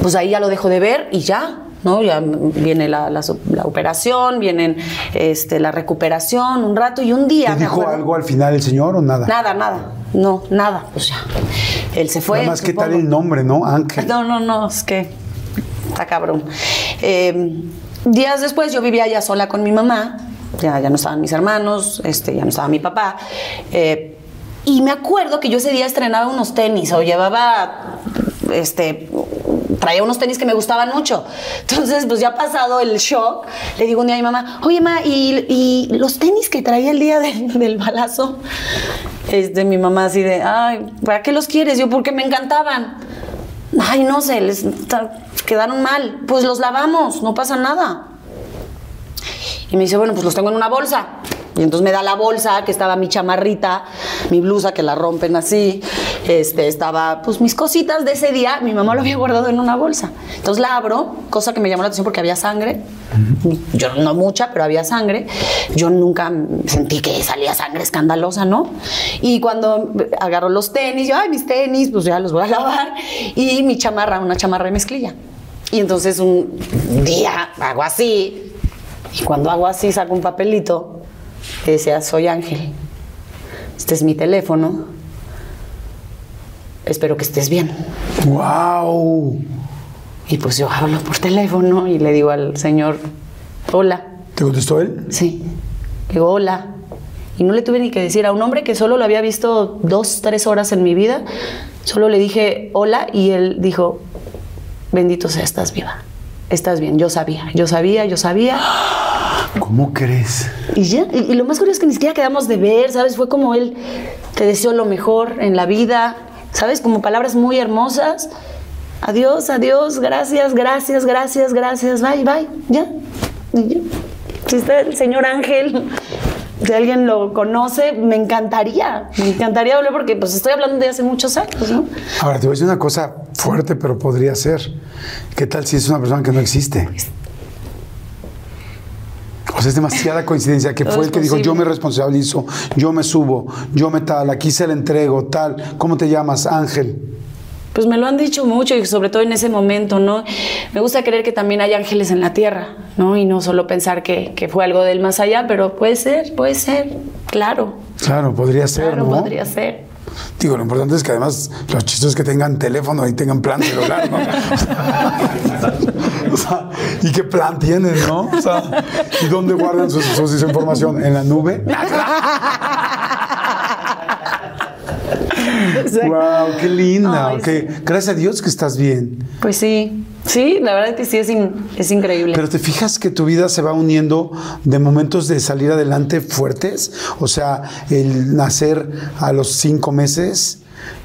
pues ahí ya lo dejo de ver y ya, ¿no? Ya viene la, la operación, vienen este, la recuperación un rato y un día. ¿Te dijo acuerdo- algo al final el señor o nada? Nada, nada. No, nada. Pues ya. Él se fue. Nada más, ¿qué tal el nombre, no? Ángel. No, no, no, es que está cabrón. Eh, días después yo vivía ya sola con mi mamá, ya, ya no estaban mis hermanos, este, ya no estaba mi papá. eh, y me acuerdo que yo ese día estrenaba unos tenis o llevaba, este, traía unos tenis que me gustaban mucho. Entonces, pues ya pasado el shock, le digo un día a mi mamá, oye, ma, ¿y, y los tenis que traía el día del- balazo? Este, mi mamá así de, ay, ¿para qué los quieres? Yo, porque me encantaban. Ay, no sé, les quedaron mal. Pues los lavamos, no pasa nada. Y me dice, bueno, pues los tengo en una bolsa. Y entonces me da la bolsa, que estaba mi chamarrita, mi blusa, que la rompen así. Este, estaba, pues mis cositas de ese día, mi mamá lo había guardado en una bolsa. Entonces la abro, cosa que me llamó la atención porque había sangre. Yo no mucha, pero había sangre. Yo nunca sentí que salía sangre escandalosa, ¿no? Y cuando agarro los tenis, yo, ay, mis tenis, pues ya los voy a lavar. Y mi chamarra, una chamarra de mezclilla. Y entonces un día hago así, y cuando hago así saco un papelito que decía, soy Ángel, este es mi teléfono, espero que estés bien. ¡Wow! Y pues yo hablo por teléfono y le digo al señor, hola, ¿Te contestó él? sí, le digo hola. Y no le tuve ni que decir a un hombre que solo lo había visto dos, tres horas en mi vida, solo le dije hola y él dijo, bendito sea, estás viva, estás bien, yo sabía, yo sabía, yo sabía. ¿Cómo crees? Y ya, y, y lo más curioso es que ni siquiera quedamos de ver, ¿sabes? Fue como él te deseó lo mejor en la vida, ¿sabes? Como palabras muy hermosas. Adiós, adiós, gracias, gracias, gracias, gracias, bye, bye, ya. Y ya. Si está el señor Ángel, si alguien lo conoce, me encantaría, me encantaría hablar porque pues estoy hablando de hace muchos años, ¿no? Ahora, te voy a decir una cosa fuerte, pero podría ser. ¿Qué tal si es una persona que no existe? O sea, es demasiada coincidencia que Todo fue el que dijo, yo me responsabilizo, yo me subo, yo me tal, aquí se la entrego, tal. ¿Cómo te llamas? Ángel. Pues me lo han dicho mucho y sobre todo en ese momento, ¿no? Me gusta creer que también hay ángeles en la tierra, ¿no? Y no solo pensar que, que fue algo del más allá, pero puede ser, puede ser, claro, Claro, podría ser, claro, ¿no? podría ser. Digo, lo importante es que además los chistos que tengan teléfono y tengan plan celular, ¿no? O sea, ¿y qué plan tienen, no? O sea, ¿y dónde guardan sus, sus- información? ¿En la nube? wow, qué linda. Ay. Gracias a Dios que estás bien. Pues sí, sí, la verdad que sí, es, in- es increíble. Pero te fijas que tu vida se va uniendo de momentos de salir adelante fuertes. O sea, el nacer a los cinco meses.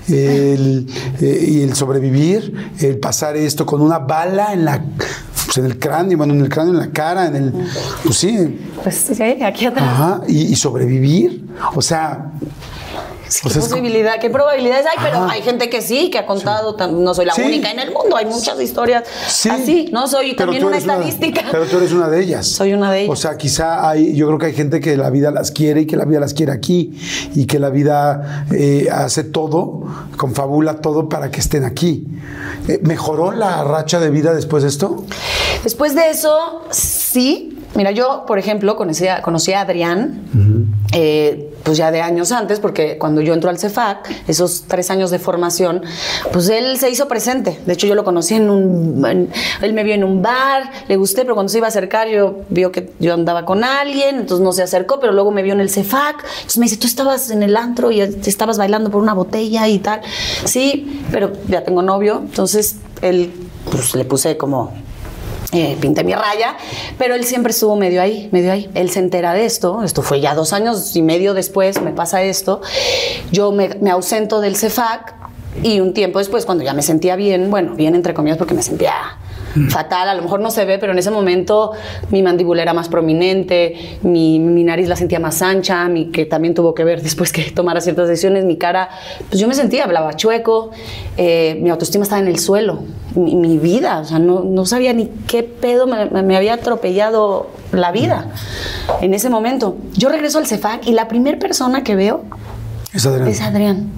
El, eh, y el sobrevivir, el pasar esto con una bala en la pues, en el cráneo, bueno, en el cráneo, en la cara, en el pues sí, pues sí, aquí atrás. ajá, y, y sobrevivir, o sea, Sí, o ¿Qué probabilidades hay? Pero Ajá. hay gente que sí, que ha contado, no soy la Sí. única en el mundo, hay muchas historias Sí. así, ¿no? Soy Pero también una estadística. pero tú eres una de ellas. Soy una de ellas. O sea, quizá hay, yo creo que hay gente que la vida las quiere y que la vida las quiere aquí y que la vida eh, hace todo, confabula todo para que estén aquí. Eh, ¿Mejoró la racha de vida después de esto? Después de eso, sí. Mira, yo, por ejemplo, conocí a, conocí a Adrián, eh, pues ya de años antes, porque cuando yo entro al CEFAC, esos tres años de formación, pues él se hizo presente. De hecho, yo lo conocí en un. él me vio en un bar, le gusté, pero cuando se iba a acercar, yo vio que yo andaba con alguien, entonces no se acercó, pero luego me vio en el CEFAC. Entonces me dice, tú estabas en el antro y estabas bailando por una botella y tal. Sí, pero ya tengo novio, entonces él, pues le puse como eh, pinté mi raya, pero él siempre estuvo medio ahí, medio ahí. Él se entera de esto, esto fue ya dos años y medio después, me pasa esto. Yo me, me ausento del CEFAC y un tiempo después, cuando ya me sentía bien, bueno, bien entre comillas, porque me sentía fatal, a lo mejor no se ve, pero en ese momento mi mandíbula era más prominente, mi, mi nariz la sentía más ancha, mi, que también tuvo que ver después que tomara ciertas decisiones, mi cara, pues yo me sentía, hablaba chueco, eh, mi autoestima estaba en el suelo, mi, mi vida, o sea, no, no sabía ni qué pedo me, me- había atropellado la vida en ese momento. Yo regreso al CEFAC y la primera persona que veo Es Adrián. es Adrián.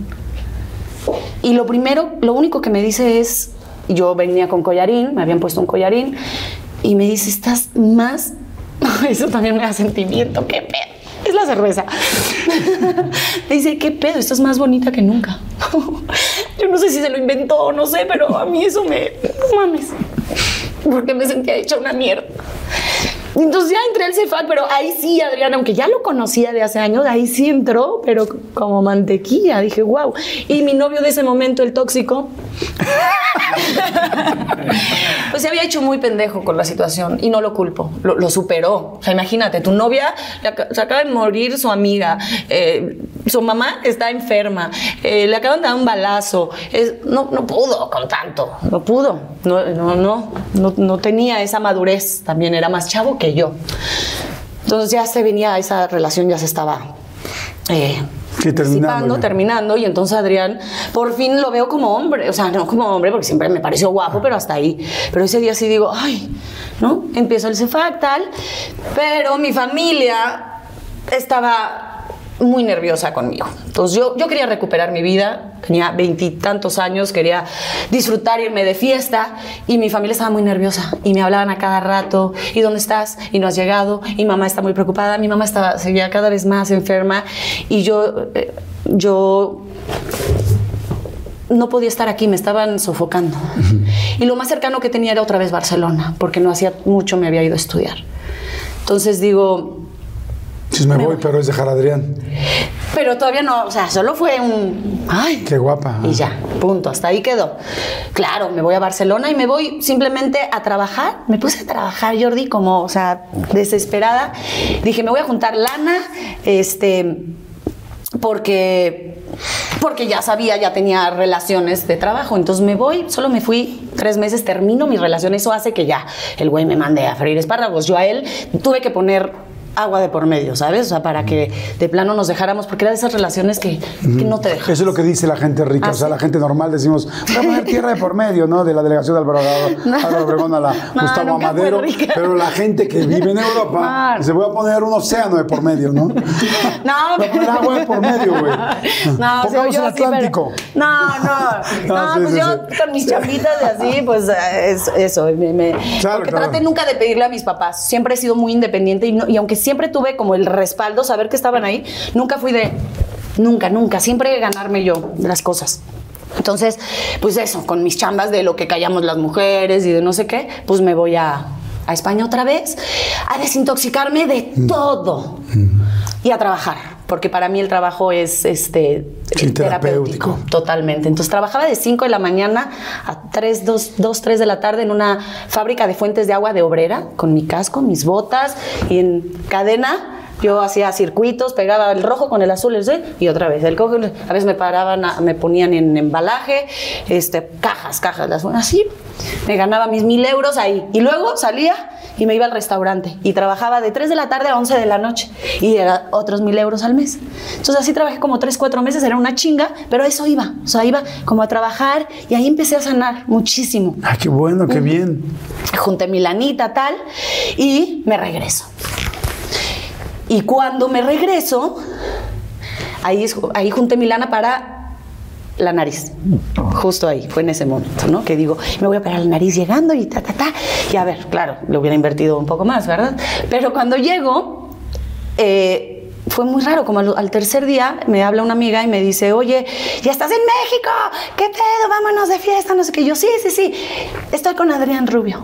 Y lo primero, lo único que me dice es, yo venía con collarín, me habían puesto un collarín, y me dice, estás más... Eso también me da sentimiento, qué pedo. Es la cerveza. me dice, qué pedo, estás más bonita que nunca. yo no sé si se lo inventó o no sé, pero a mí eso me... No mames. Porque me sentía hecha una mierda. Entonces ya entré al CEFAC, pero ahí sí, Adriana, aunque ya lo conocía de hace años, ahí sí entró, pero como mantequilla. Dije, wow. Y mi novio de ese momento, el tóxico, pues se había hecho muy pendejo con la situación y no lo culpo, lo, superó. O sea, imagínate, tu novia se acaba de morir su amiga, eh, su mamá está enferma, eh, le acaban de dar un balazo. No, no pudo con tanto, no pudo. No, no, no, no, no tenía esa madurez, también era más chavo que yo. Entonces ya se venía, esa relación ya se estaba... eh, Sí, terminando terminando y entonces Adrián por fin lo veo como hombre, o sea, no como hombre porque siempre me pareció guapo, pero hasta ahí. Pero ese día sí digo, ay, ¿no? Empiezo el CEFAC tal, pero mi familia estaba muy nerviosa conmigo. Entonces yo, yo quería recuperar mi vida, tenía veintitantos años, quería disfrutar, irme de fiesta y mi familia estaba muy nerviosa y me hablaban a cada rato, ¿y dónde estás? Y no has llegado, y mamá está muy preocupada, mi mamá estaba, seguía cada vez más enferma y yo, eh, yo no podía estar aquí, me estaban sofocando. Y lo más cercano que tenía era otra vez Barcelona, porque no hacía mucho me había ido a estudiar. Entonces digo, Sí, me voy, pero es dejar a Adrián. pero todavía no, o sea, solo fue un, ay, Qué guapa. y ya, punto, hasta ahí quedó. Claro, me voy a Barcelona y me voy simplemente a trabajar. Me puse a trabajar, Jordi, como, o sea, desesperada. Dije, me voy a juntar lana, este, porque, porque ya sabía, ya tenía relaciones de trabajo. Entonces me voy, solo me fui tres meses, termino mi relación. Eso hace que ya el güey me mande a freír espárragos. Yo a él tuve que poner agua de por medio, ¿sabes? O sea, para que de plano nos dejáramos, porque era de esas relaciones que, que no te dejan. Eso es lo que dice la gente rica. Ah, o sea, ¿sí? la gente normal decimos, voy a poner tierra de por medio, ¿no? De la delegación de Álvaro, No. Álvaro Obregón a la No, Gustavo Amadero. Pero la gente que vive en Europa se voy a poner un océano de por medio, ¿no? No, Voy a poner agua de por medio, güey. No, Pongamos el sí, pero- Atlántico. no, no. No, sí, pues yo con mis chapitas de así, pues eh, es, eso. me- me- Claro, porque claro. traté nunca de pedirle a mis papás. Siempre he sido muy independiente y, no- y aunque siempre tuve como el respaldo, saber que estaban ahí, nunca fui de. Nunca, nunca. Siempre ganarme yo las cosas. Entonces, pues eso, con mis chambas de lo que callamos las mujeres y de no sé qué, pues me voy a, a España otra vez a desintoxicarme de todo y a trabajar. Porque para mí el trabajo es este Sí, terapéutico. Totalmente. Entonces trabajaba de 5 de la mañana a 3, 2, 2, 3 de la tarde en una fábrica de fuentes de agua de obrera, con mi casco, mis botas y en cadena. Yo hacía circuitos, pegaba el rojo con el azul el azul, y otra vez el cojo. A veces me paraban, a- me ponían en embalaje, este, cajas, cajas, las así. Me ganaba mis mil euros ahí. Y luego salía y me iba al restaurante y trabajaba de 3 de la tarde a 11 de la noche y era otros mil euros al mes. Entonces así trabajé como 3, 4 meses, era una chinga, pero eso iba. O sea, iba como a trabajar y ahí empecé a sanar muchísimo. Ah, qué bueno, qué bien. Junté mi lanita, tal, y me regreso. Y cuando me regreso, ahí, ahí junté mi lana para la nariz. Justo ahí, fue en ese momento, ¿no? Que digo, me voy a operar la nariz llegando y ta, ta, ta. Y a ver, claro, le hubiera invertido un poco más, ¿verdad? Pero cuando llego, eh, fue muy raro, como al, al tercer día me habla una amiga y me dice, oye, ya estás en México, ¿qué pedo? Vámonos de fiesta, no sé qué. Yo, sí, sí, sí, estoy con Adrián Rubio.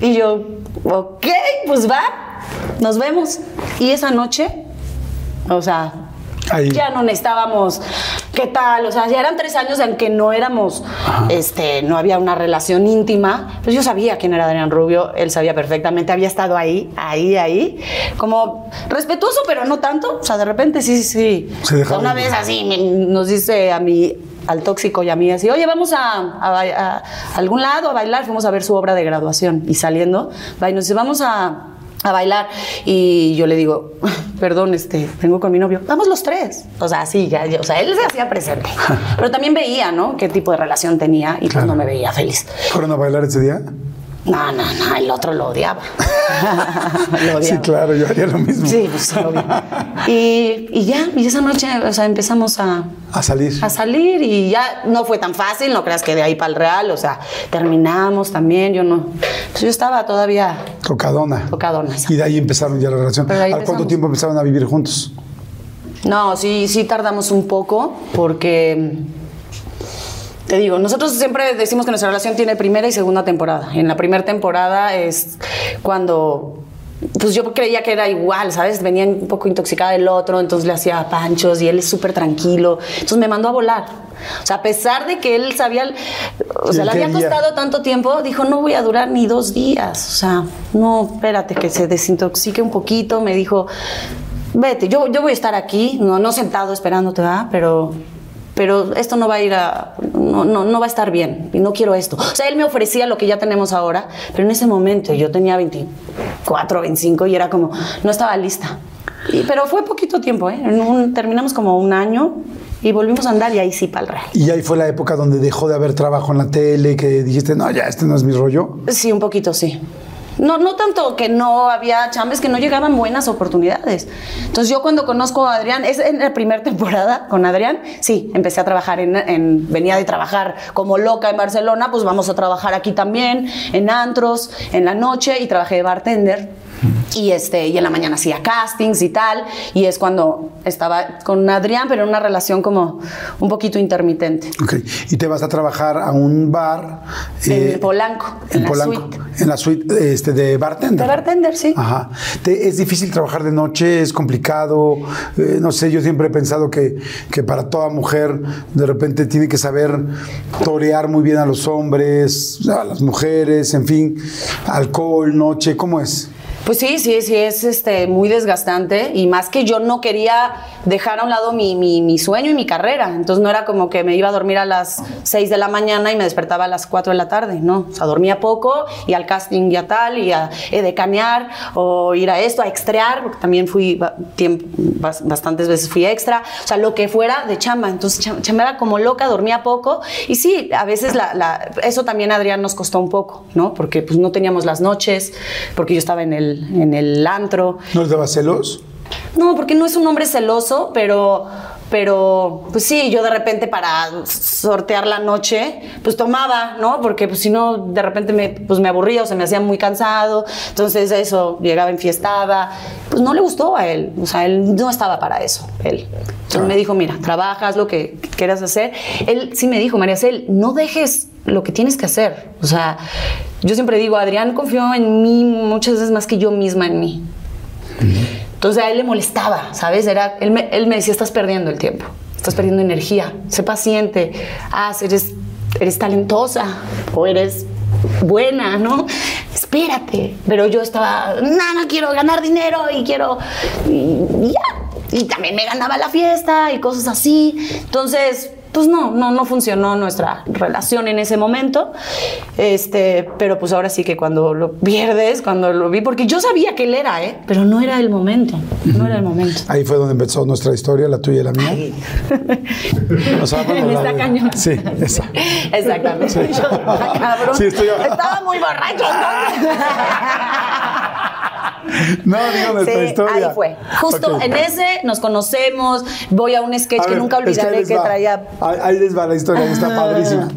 Y yo, ok, pues va, nos vemos. Y esa noche, o sea, Ahí. ya no necesitábamos, ¿qué tal? O sea, ya eran tres años en que no éramos, este, no había una relación íntima. Pues yo sabía quién era Adrián Rubio, él sabía perfectamente, había estado ahí, ahí, ahí, como respetuoso, pero no tanto. O sea, de repente sí, sí, sí. Se Una vez así me- nos dice a mí, al tóxico y a mí así, oye, vamos a, a ba- a algún lado a bailar, fuimos a ver su obra de graduación y saliendo, va y nos dice, vamos a, a bailar y yo le digo, perdón, este, vengo con mi novio, vamos los tres, o sea, sí, ya, ya, o sea, él se hacía presente, pero también veía, ¿no? Qué tipo de relación tenía y pues Claro. no me veía feliz. ¿Fueron a bailar ese día? No, no, no, el otro lo odiaba. lo odiaba. Sí, claro, yo haría lo mismo. Sí, pues obvio. Y, y ya, y esa noche, o sea, empezamos a, A salir. a salir y ya no fue tan fácil, no creas que de ahí para el real, o sea, terminamos también, yo no, pues yo estaba todavía Tocadona. tocadona. Y de ahí empezaron ya la relación. ¿Al cuánto tiempo empezaron a vivir juntos? No, sí, sí tardamos un poco porque te digo, nosotros siempre decimos que nuestra relación tiene primera y segunda temporada. En la primera temporada es cuando pues yo creía que era igual, ¿sabes? Venía un poco intoxicada del otro, entonces le hacía panchos y él es súper tranquilo. Entonces me mandó a volar. O sea, a pesar de que él sabía, o sea, le había costado tanto tiempo, dijo, no voy a durar ni dos días. O sea, no, espérate, que se desintoxique un poquito. Me dijo, vete, yo, yo voy a estar aquí, no, no sentado esperándote, ¿verdad? Pero, pero esto no va a ir a, no, no, no va a estar bien y no quiero esto. O sea, él me ofrecía lo que ya tenemos ahora, pero en ese momento yo tenía 24, 25 y era como, no estaba lista. Y- pero fue poquito tiempo, ¿eh? En un- terminamos como un año y volvimos a andar y ahí sí para el real. Y ahí fue la época donde dejó de haber trabajo en la tele, que dijiste, no, ya, este no es mi rollo. Sí, un poquito, sí. No, no tanto que no había chambes, que no llegaban buenas oportunidades. Entonces yo cuando conozco a Adrián, es en la primera temporada con Adrián, sí, empecé a trabajar en- venía de trabajar como loca en Barcelona, pues vamos a trabajar aquí también, en antros, en la noche, y trabajé de bartender. Y, este, y en la mañana hacía castings y tal, y es cuando estaba con Adrián, pero en una relación como un poquito intermitente. Ok. Y te vas a trabajar a un bar. En Polanco, en la Polanco, suite. En la suite este, de bartender. De bartender, sí. Ajá. Te- es difícil trabajar de noche, es complicado. eh, no sé, yo siempre he pensado que, que para toda mujer de repente tiene que saber torear muy bien a los hombres, a las mujeres, en fin. Alcohol, noche, ¿cómo es? Pues sí, sí, sí, es este, muy desgastante y más que yo no quería dejar a un lado mi, sueño y mi carrera. Entonces no era como que me iba a dormir a las 6 de la mañana y me despertaba a las 4 de la tarde, no. O sea, dormía poco y al casting y a tal y a decanear o ir a esto, a extrear, porque también fui ba- tiemp- bas- bastantes veces fui extra. O sea, lo que fuera de chamba. Entonces cham- chambeaba como loca, dormía poco y sí, a veces la, la- eso también Adrián nos costó un poco, ¿no? Porque pues no teníamos las noches, porque yo estaba en el, en el antro. ¿No les daba celos? No, porque no es un hombre celoso, pero, pero, pues sí, yo de repente para sortear la noche, pues tomaba, ¿no? Porque pues si no, de repente me, pues me aburría o se me hacía muy cansado. Entonces eso, llegaba enfiestaba. Pues no le gustó a él, o sea, él no estaba para eso, él. Entonces me dijo, mira, trabajas lo que quieras hacer. Él sí me dijo, María Cel, no dejes lo que tienes que hacer. O sea, yo siempre digo, Adrián confió en mí muchas veces más que yo misma en mí. Entonces a él le molestaba, ¿sabes? Era, él, me, decía, estás perdiendo el tiempo, estás perdiendo energía, sé paciente, haz, eres, eres talentosa o eres buena, ¿no? Espérate. Pero yo estaba, no, no quiero ganar dinero y quiero, y. Y también me ganaba la fiesta y cosas así. Entonces, pues no, no, no funcionó nuestra relación en ese momento. Este, pero pues ahora sí que cuando lo pierdes, cuando lo vi, porque yo sabía que él era, ¿eh? Pero no era el momento, no era el momento. Ahí fue donde empezó nuestra historia, la tuya y la mía. O sea, la Está de- cañón. Sí, esa. Exactamente. Yo, ah, cabrón. Sí, estoy- Estaba muy borracho. entonces. No, digo nuestra Sí, historia. ahí fue. Justo en ese nos conocemos. Voy a un sketch A que ver, nunca es que olvidaré que, va. traía. Ahí, ahí les va la historia, que está padrísima.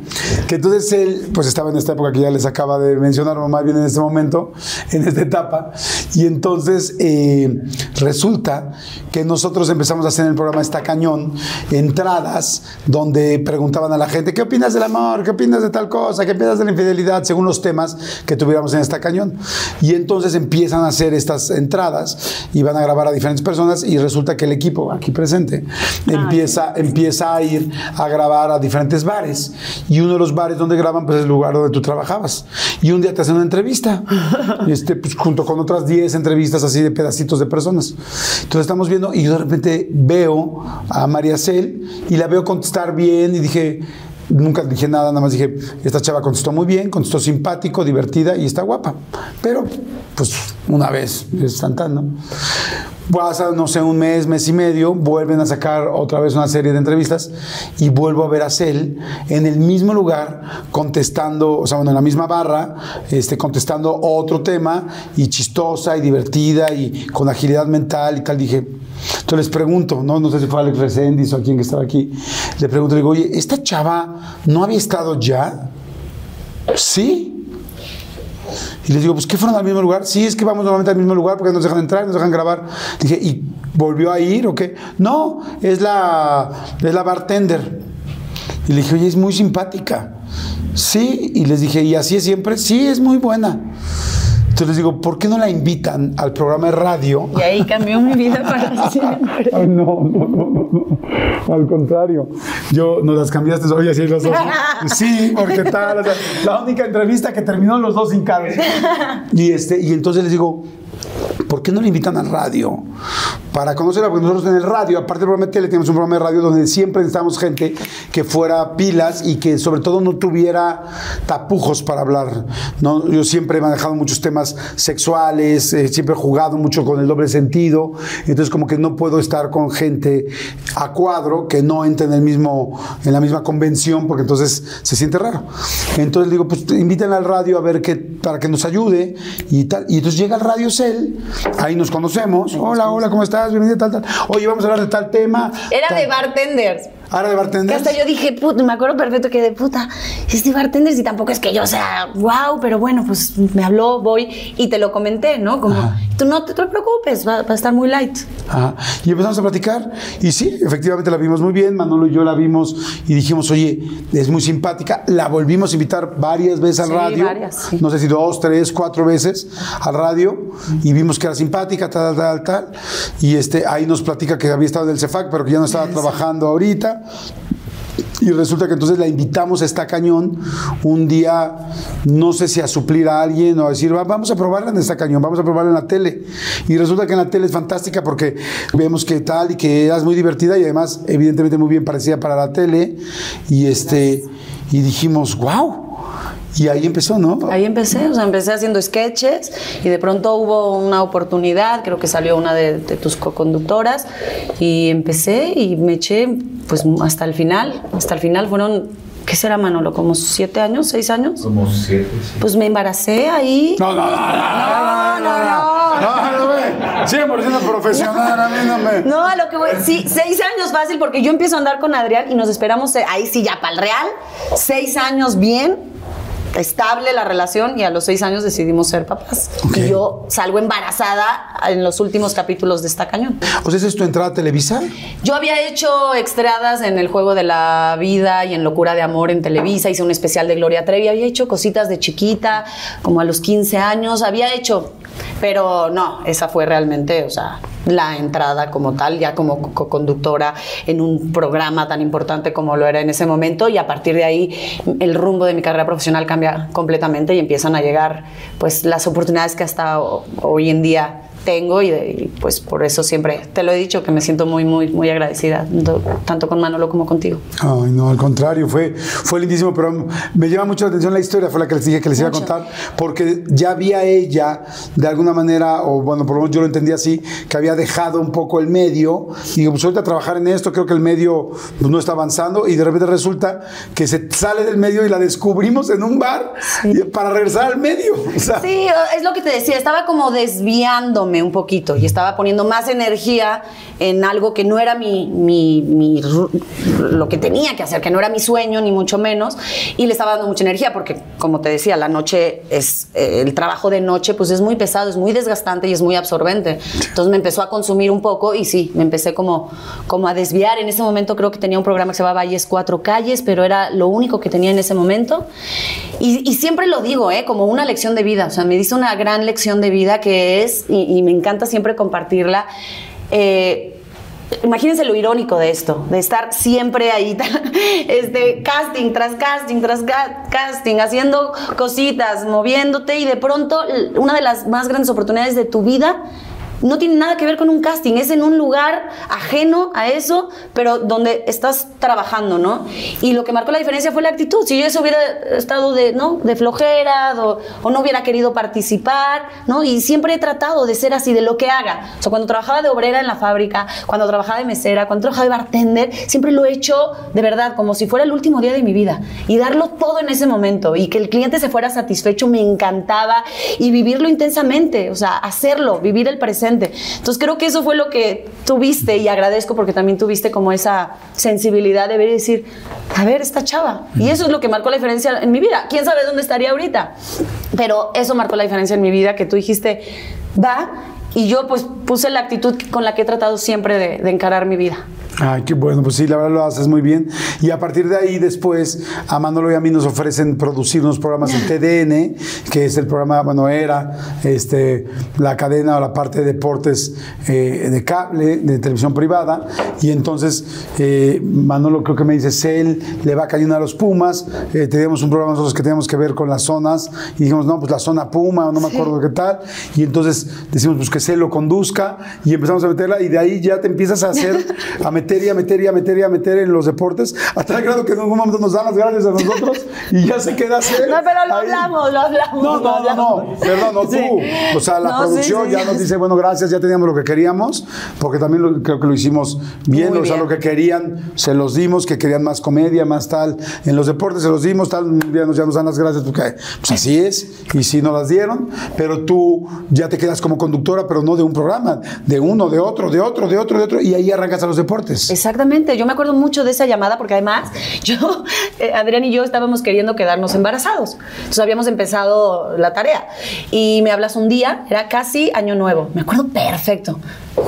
Que entonces él, pues estaba en esta época que ya les acaba de mencionar, o más bien en este momento, en esta etapa. Y entonces eh, resulta que nosotros empezamos a hacer en el programa Está Cañón entradas donde preguntaban a la gente, ¿qué opinas del amor? ¿Qué opinas de tal cosa? ¿Qué opinas de la infidelidad? Según los temas que tuviéramos en Está Cañón. Y entonces empiezan a hacer estas entradas y van a grabar a diferentes personas y resulta que el equipo aquí presente empieza, empieza a ir a grabar a diferentes bares. Y uno de los bares donde graban pues es el lugar donde tú trabajabas. Y un día te hacen una entrevista, este, pues, junto con otras 10 entrevistas así de pedacitos de personas. Entonces estamos viendo y yo de repente veo a María Cel y la veo contestar bien y dije... Nunca dije nada, nada más dije, esta chava contestó muy bien, contestó simpático, divertida y está guapa. Pero, pues, una vez, es instantáneo. Pasa, no sé, un mes, mes y medio, vuelven a sacar otra vez una serie de entrevistas y vuelvo a ver a Cel en el mismo lugar contestando, o sea, bueno, en la misma barra, este, contestando otro tema y chistosa y divertida y con agilidad mental y tal. Dije, entonces les pregunto, no, no sé si fue Alex Reséndiz o a quien que estaba aquí, le pregunto, le digo, oye, ¿esta chava no había estado ya? Sí. Y les digo, pues, ¿qué fueron al mismo lugar? Sí, es que vamos normalmente al mismo lugar porque nos dejan entrar, nos dejan grabar. Dije, ¿y volvió a ir o qué? No, es la, es la bartender. Y le dije, oye, es muy simpática. Sí, y les dije, ¿y así es siempre? Sí, es muy buena. Entonces les digo, ¿por qué no la invitan al programa de radio? Y ahí cambió mi vida para siempre. Ay, no, no, no, no, no. Al contrario. Yo, ¿nos las cambiaste hoy así los dos? Sí, porque tal. o sea, la única entrevista que terminó los dos sin cara. Y, este, y entonces les digo, ¿por qué no le invitan al radio? Para conocerla, porque nosotros en el radio, aparte del programa de tele, tenemos un programa de radio donde siempre necesitamos gente que fuera pilas y que sobre todo no tuviera tapujos para hablar. ¿no? Yo siempre he manejado muchos temas sexuales, eh, siempre he jugado mucho con el doble sentido, entonces como que no puedo estar con gente a cuadro que no entre en, el mismo, en la misma convención, porque entonces se siente raro. Entonces digo, pues invítenla al radio a ver qué, para que nos ayude y tal. Y entonces llega el Radio Cell, ahí nos conocemos. Hola, hola, ¿cómo estás? Bienvenida, tal, tal. Oye, vamos a hablar de tal tema. Era tal. de bartenders. Ahora de bartender. hasta yo dije, puta, me acuerdo perfecto que de puta, es de bartenders y tampoco es que yo sea wow, pero bueno, pues me habló, voy y te lo comenté, ¿no? Como, Ajá. tú no te, te preocupes, va, va a estar muy light. Ajá. Y empezamos a platicar. Y sí, efectivamente la vimos muy bien. Manolo y yo la vimos y dijimos, oye, es muy simpática. La volvimos a invitar varias veces al Sí, radio. varias, sí. No sé si dos, tres, cuatro veces al radio. Y vimos que era simpática, tal, tal, tal. Y este, ahí nos platica que había estado en el CEFAC, pero que ya no estaba trabajando ahorita. Y resulta que entonces la invitamos a esta cañón un día, no sé si a suplir a alguien o a decir, "Va, vamos a probarla en esta cañón, vamos a probarla en la tele. Y resulta que en la tele es fantástica porque vemos que tal y que eras muy divertida y además, evidentemente, muy bien parecida para la tele. Y este, y dijimos, wow. Y ahí empezó, ¿no? Ahí empecé, o sea, empecé haciendo sketches y de pronto hubo una oportunidad, creo que salió una de, tus co-conductoras y empecé y me eché pues hasta el final, hasta el final fueron, ¿qué será Manolo? ¿Como siete años, seis años? Como siete. Pues me embaracé ahí. No, no, no, no, no, no, no. no, no, no 100% profesional, a mí no me... No, a lo que voy, sí, seis años fácil, porque yo empiezo a andar con Adrián y nos esperamos, eh, ahí sí, ya para el Real, seis años bien, estable la relación y a los seis años decidimos ser papás. Y yo salgo embarazada en los últimos capítulos de esta cañón. O sea, ¿esa es tu entrada a Televisa? Yo había hecho extradas en El Juego de la Vida y en Locura de Amor en Televisa, hice un especial de Gloria Trevi, había hecho cositas de chiquita, como a los 15 años, había hecho, pero no, esa fue realmente, o sea, la entrada como tal, ya como co- conductora en un programa tan importante como lo era en ese momento y a partir de ahí el rumbo de mi carrera profesional cambia completamente y empiezan a llegar pues las oportunidades que hasta ho- hoy en día tengo y, de- y, pues por eso siempre te lo he dicho que me siento muy muy muy agradecida tanto- con Manolo como contigo. Ay, no, al contrario, fue, fue lindísimo, pero me llama mucho la atención la historia, fue la que les dije que les iba a contar, porque ya había ella, de alguna manera, o bueno, por lo menos yo lo entendí así, que había dejado un poco el medio, y digo, pues ahorita trabajar en esto, creo que el medio pues, no está avanzando, y de repente resulta que se sale del medio y la descubrimos en un bar para regresar al medio. O sea, Sí, es lo que te decía, estaba como desviándome un poquito y estaba poniendo más energía en algo que no era mi, mi- mi lo que tenía que hacer, que no era mi sueño, ni mucho menos, y le estaba dando mucha energía porque, como te decía, la noche es, eh, el trabajo de noche pues es muy pesado, es muy desgastante y es muy absorbente. Entonces me empezó a consumir un poco y sí, me empecé como, como a desviar. En ese momento creo que tenía un programa que se llamaba Valles Cuatro Calles, pero era lo único que tenía en ese momento. Y, y siempre lo digo, ¿eh? como una lección de vida. O sea, me dice una gran lección de vida que es, y, y me encanta siempre compartirla. eh, Imagínense lo irónico de esto, de estar siempre ahí, este, casting tras casting tras ca- casting, haciendo cositas, moviéndote y de pronto una de las más grandes oportunidades de tu vida no tiene nada que ver con un casting, es en un lugar ajeno a eso, pero donde estás trabajando, ¿no? Y lo que marcó la diferencia fue la actitud. Si yo eso hubiera estado de, ¿no? de flojera o, o no hubiera querido participar, ¿no? Y siempre he tratado de ser así, de lo que haga. O sea, cuando trabajaba de obrera en la fábrica, cuando trabajaba de mesera, cuando trabajaba de bartender, siempre lo he hecho de verdad, como si fuera el último día de mi vida. Y darlo todo en ese momento y que el cliente se fuera satisfecho me encantaba y vivirlo intensamente, o sea, hacerlo, vivir el presente. Entonces creo que eso fue lo que tuviste y agradezco porque también tuviste como esa sensibilidad de ver y decir, a ver, esta chava. Y eso es lo que marcó la diferencia en mi vida. ¿Quién sabe dónde estaría ahorita? Pero eso marcó la diferencia en mi vida, que tú dijiste, va, y yo pues puse la actitud con la que he tratado siempre de, de encarar mi vida. Ay, qué bueno, pues sí, la verdad lo haces muy bien. Y a partir de ahí, después, a Manolo y a mí nos ofrecen producir unos programas en TDN, que es el programa, bueno, era este, la cadena o la parte de deportes eh, de cable, de televisión privada. Y entonces, eh, Manolo creo que me dice, Cel le va a cañón a los Pumas. Eh, teníamos un programa nosotros que teníamos que ver con las zonas. Y dijimos, no, pues la zona Puma, no me acuerdo qué tal. Y entonces decimos, pues que Cel lo conduzca. Y empezamos a meterla. Y de ahí ya te empiezas a hacer, a meter y a meter y a meter y a meter en los deportes, a tal grado que en algún momento nos dan las gracias a nosotros y ya se queda hacer. No, pero lo ahí. hablamos, lo hablamos. No, no, no, no, perdón, no Sí. tú. O sea, la No, producción sí, ya nos dice, bueno, gracias, ya teníamos lo que queríamos, porque también lo- creo que lo hicimos bien, Muy o sea, bien. lo que querían, se los dimos, que querían más comedia, más tal. En los deportes se los dimos, tal, ya nos, ya nos dan las gracias, porque pues así es, y sí nos las dieron, pero tú ya te quedas como conductora, pero no de un programa, de uno, de otro, de otro, de otro, de otro, y ahí arrancas a los deportes. Exactamente, yo me acuerdo mucho de esa llamada porque además yo, eh, Adrián y yo estábamos queriendo quedarnos embarazados. Entonces habíamos empezado la tarea y me hablas un día, era casi año nuevo, me acuerdo perfecto.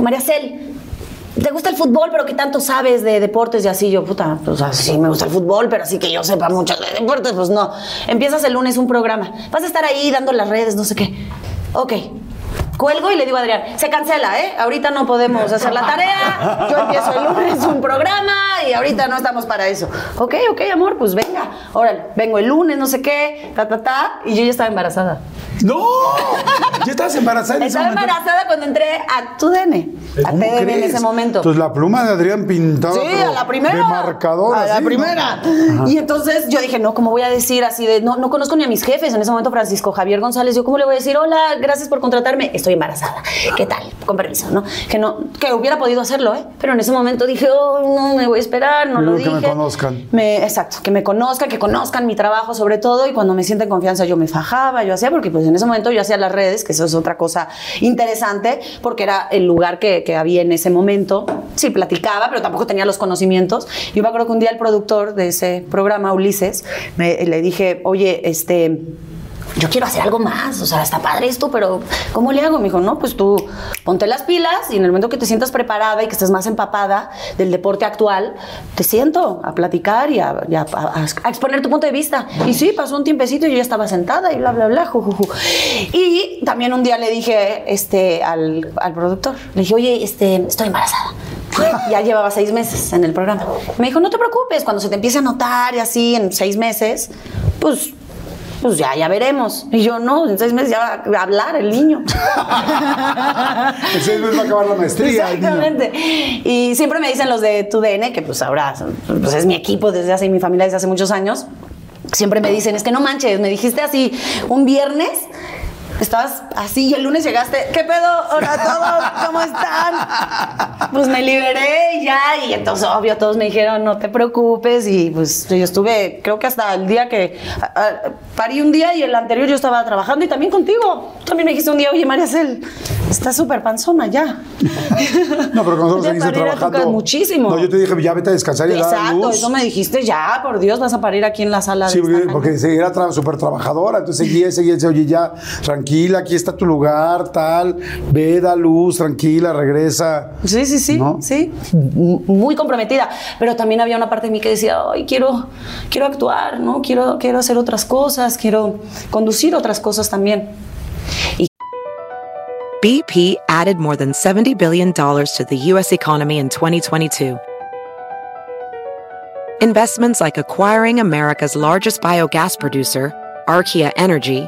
María Cel, ¿te gusta el fútbol pero qué tanto sabes de deportes y así? Yo, puta, pues así me gusta el fútbol, pero así que yo sepa mucho de deportes, pues no. Empiezas el lunes un programa, vas a estar ahí dando las redes, no sé qué. Ok, Cuelgo y le digo a Adrián, se cancela, ¿eh? Ahorita no podemos hacer la tarea, yo empiezo el lunes un programa y ahorita no estamos para eso. Ok, ok, amor, pues venga, órale, vengo el lunes, no sé qué, ta, ta, ta, y yo ya estaba embarazada. ¡No! ¿Ya estabas embarazada en ese Estaba momento? embarazada cuando entré a tu DN, a ¿Cómo TDN en crees? ese momento. Entonces la pluma de Adrián pintaba. Sí, a la primera. De marcador. A la primera. Y entonces yo dije, no, ¿cómo voy a decir así de, no, no conozco ni a mis jefes? En ese momento, Francisco Javier González, yo, ¿cómo le voy a decir, hola, gracias por contratarme? Estoy embarazada. ¿Qué tal? Con permiso, ¿no? Que no, que hubiera podido hacerlo, ¿eh? Pero en ese momento dije, oh, no, me voy a esperar, no lo dije. que me conozcan. Me- exacto, que me conozcan, que conozcan mi trabajo sobre todo y cuando me sienten confianza yo me fajaba, yo hacía, porque pues en ese momento yo hacía las redes, que eso es otra cosa interesante, porque era el lugar que, que había en ese momento. Sí, platicaba, pero tampoco tenía los conocimientos. Yo me acuerdo que un día el productor de ese programa, Ulises, me, le dije, oye, este yo quiero hacer algo más, o sea, está padre esto, pero ¿cómo le hago? Me dijo, no, pues tú ponte las pilas y en el momento que te sientas preparada y que estés más empapada del deporte actual, te siento a platicar y a, exponer tu punto de vista. Y sí, pasó un tiempecito y yo ya estaba sentada y bla, bla, bla, ju, ju. Y también un día le dije este, al, al productor, le dije, oye, este, estoy embarazada. Ya llevaba seis meses en el programa. Me dijo, no te preocupes, cuando se te empiece a notar y así en seis meses, pues pues ya, ya veremos. Y yo, no, en seis meses ya va a hablar el niño. En seis meses va a acabar la maestría. el niño. Exactamente. Y siempre me dicen los de tu DN, que pues ahora pues es mi equipo desde hace, y mi familia desde hace muchos años. Siempre me dicen, es que no manches, me dijiste así un viernes. Estabas así y el lunes llegaste. ¿Qué pedo? Hola a todos, ¿cómo están? Pues me liberé y ya. Y entonces, obvio, todos me dijeron, no te preocupes. Y pues yo estuve, creo que hasta el día que a- a- parí un día y el anterior yo estaba trabajando y también contigo. También me dijiste un día, oye, María Cel, estás súper panzona ya. No, pero con nosotros seguiste trabajando. muchísimo. No, yo te dije, ya vete a descansar y dar a Exacto, luz. eso me dijiste, ya, por Dios, vas a parir aquí en la sala Sí, de porque, porque era tra- súper trabajadora, entonces seguía, seguía, oye, ya, tranquila, aquí está tu lugar, tal, ve, da luz, tranquila, regresa. Sí, sí, sí, ¿No? sí, muy comprometida, pero también había una parte de mí que decía, ay, quiero, quiero actuar, ¿no? Quiero, quiero hacer otras cosas, quiero conducir otras cosas también. BP added more than $70 billion to the U.S. economy in 2022. Investments like acquiring America's largest biogas producer, Archaea Energy,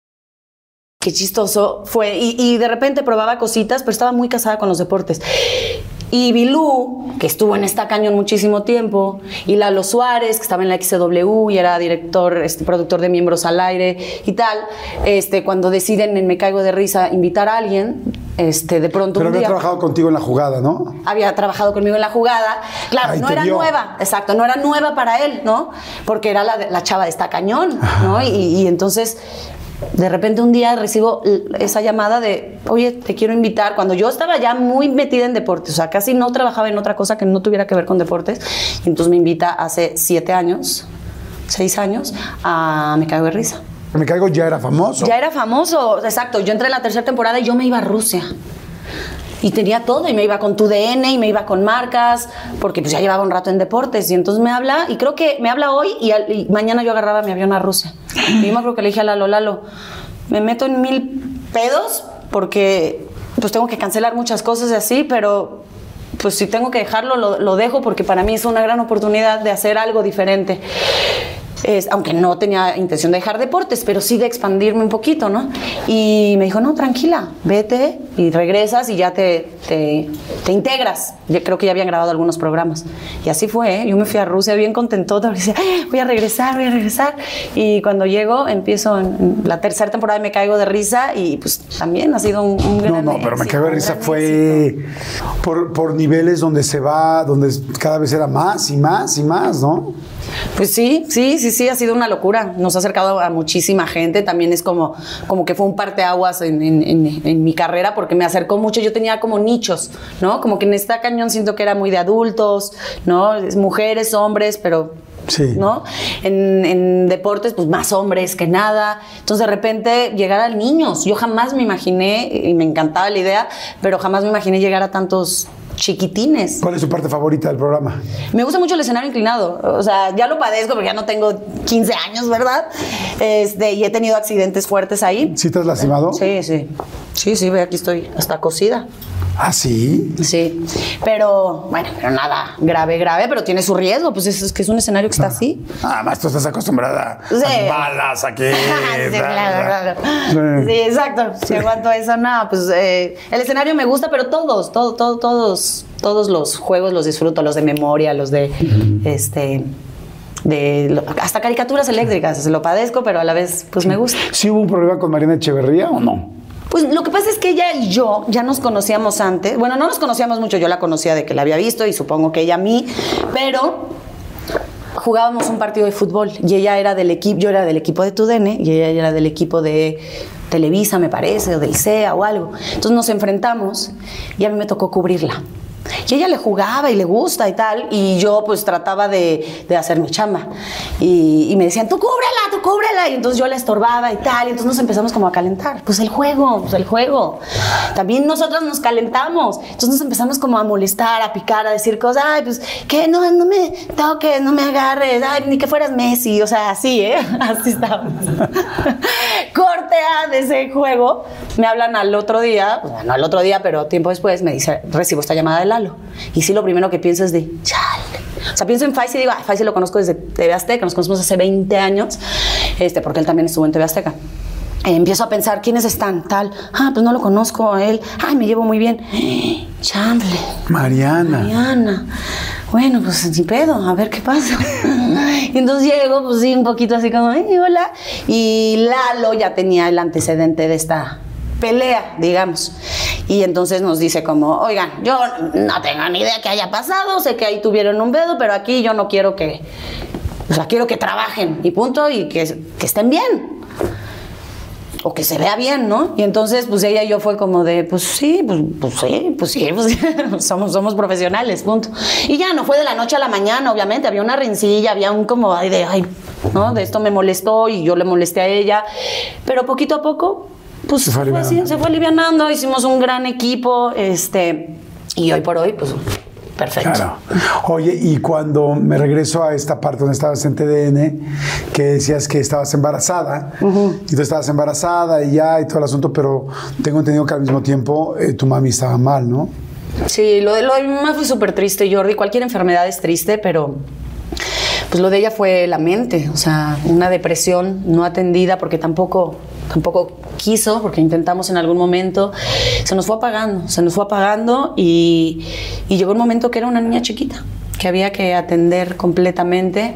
Qué chistoso fue. Y, y de repente probaba cositas, pero estaba muy casada con los deportes. Y Bilú, que estuvo en esta cañón muchísimo tiempo, y Lalo Suárez, que estaba en la XW y era director, este, productor de Miembros al Aire y tal, este, cuando deciden en Me Caigo de Risa invitar a alguien, este, de pronto Pero un había día... trabajado contigo en la jugada, ¿no? había trabajado conmigo en la jugada. Claro, Ahí no era vio. nueva, exacto, no era nueva para él, ¿no? Porque era la, la chava de esta cañón, ¿no? Y, y entonces, de repente un día recibo esa llamada de, oye, te quiero invitar, cuando yo estaba ya muy metida en deportes, o sea, casi no trabajaba en otra cosa que no tuviera que ver con deportes, y entonces me invita hace siete años, seis años, a Me Caigo de Risa. Me caigo, ya era famoso. Ya era famoso, exacto. Yo entré en la tercera temporada y yo me iba a Rusia. Y tenía todo, y me iba con tu DN, y me iba con marcas, porque pues ya llevaba un rato en deportes. Y entonces me habla, y creo que me habla hoy, y, mañana yo agarraba mi avión a Rusia. Y yo me acuerdo que le dije a Lalo, Lalo, me meto en mil pedos, porque pues tengo que cancelar muchas cosas y así, pero pues si tengo que dejarlo, lo, lo dejo, porque para mí es una gran oportunidad de hacer algo diferente. Es, aunque no tenía intención de dejar deportes, pero sí de expandirme un poquito, ¿no? Y me dijo, no, tranquila, vete, y regresas y ya te, te, te integras. Yo creo que ya habían grabado algunos programas. Y así fue, ¿eh? Yo me fui a Rusia bien contentota, porque decía, "Ah, voy a regresar, voy a regresar. Y cuando llego, empiezo en, la tercera temporada y me caigo de risa y pues también ha sido un, un gran No, no, pero me éxito, cago de un risa. Fue por, por niveles donde se va, donde cada vez era más y más y más, ¿no? Pues sí, sí, sí, sí, ha sido una locura. Nos ha acercado a muchísima gente. También es como, como que fue un parteaguas en, en, en, en mi carrera porque me acercó mucho. Yo tenía como nichos, ¿no? Como que en esta cañón siento que era muy de adultos, ¿no? Es Mujeres, hombres, pero Sí. ¿no? En, en deportes, pues más hombres que nada. Entonces, de repente, llegar a niños. Yo jamás me imaginé, y me encantaba la idea, pero jamás me imaginé llegar a tantos chiquitines. ¿Cuál es su parte favorita del programa? Me gusta mucho el escenario inclinado. O sea, ya lo padezco porque ya no tengo 15 años, ¿verdad? Este, y he tenido accidentes fuertes ahí. ¿Sí te has lastimado? Sí, sí. Sí, sí, ve, aquí estoy hasta cosida. ¿Ah, sí? Sí. Pero, bueno, pero nada grave, grave, pero tiene su riesgo. Pues es, es que es un escenario que está así. Ah, más tú estás acostumbrada Sí. a las balas, aquí. sí, claro, claro. Sí. Sí, exacto. Si aguanto eso, nada, pues eh, el escenario me gusta, pero todos, todo, todo, todos, todos los juegos los disfruto, los de memoria, los de este. De, hasta caricaturas eléctricas, lo padezco, pero a la vez, pues me gusta. ¿Sí hubo un problema con Mariana Echeverría o no? Pues lo que pasa es que ella y yo ya nos conocíamos antes. Bueno, no nos conocíamos mucho, yo la conocía de que la había visto y supongo que ella a mí, pero jugábamos un partido de fútbol y ella era del equipo, yo era del equipo de Tudene y ella era del equipo de Televisa, me parece, o del CEA o algo. Entonces nos enfrentamos y a mí me tocó cubrirla. Y ella le jugaba y le gusta y tal, y yo pues trataba de, de hacer mi chamba. Y, y me decían, tú cúbrela, tú cúbrela. Y entonces yo la estorbaba y tal, y entonces nos empezamos como a calentar. Pues el juego, pues el juego. También nosotros nos calentamos. Entonces nos empezamos como a molestar, a picar, a decir cosas, ay, pues que no, no me toques, no me agarres, ay, ni que fueras Messi. O sea, así, ¿eh? Así estábamos. Corte A de ese juego. Me hablan al otro día, bueno, no al otro día, pero tiempo después, me dice, recibo esta llamada de Lalo. Y sí, lo primero que pienso es de, chale. O sea, pienso en Faisy y digo, ay, Faisy lo conozco desde TV Azteca, nos conocimos hace 20 años, este, porque él también estuvo en TV Azteca. Eh, empiezo a pensar, ¿quiénes están? Tal. Ah, pues no lo conozco a él. Ay, me llevo muy bien. Chandler. Mariana. Mariana. Bueno, pues sin pedo, a ver qué pasa. y entonces llego, pues sí, un poquito así como, "Ay, hola. Y Lalo ya tenía el antecedente de esta pelea, digamos. Y entonces nos dice como, oigan, yo no tengo ni idea que haya pasado, sé que ahí tuvieron un dedo, pero aquí yo no quiero que, o sea, quiero que trabajen y punto, y que, que estén bien o que se vea bien, ¿no? Y entonces, pues ella y yo fue como de, pues sí, pues, pues sí, pues sí, pues somos, somos profesionales, punto. Y ya no fue de la noche a la mañana, obviamente, había una rencilla, había un como, ay, de, ¿no? De esto me molestó y yo le molesté a ella, pero poquito a poco, pues Se fue alivianando. se fue alivianando, hicimos un gran equipo, este, y hoy por hoy, pues, perfecto. Claro. Oye, y cuando me regreso a esta parte donde estabas en TDN, que decías que estabas embarazada, y tú estabas embarazada y ya, y todo el asunto, pero tengo entendido que al mismo tiempo eh, tu mami estaba mal, ¿no? Sí, lo de, lo de mi mamá fue súper triste, Jordi. Cualquier enfermedad es triste, pero pues lo de ella fue la mente, o sea, una depresión no atendida porque tampoco, tampoco quiso, porque intentamos en algún momento, se nos fue apagando, se nos fue apagando y, y llegó un momento que era una niña chiquita, que había que atender completamente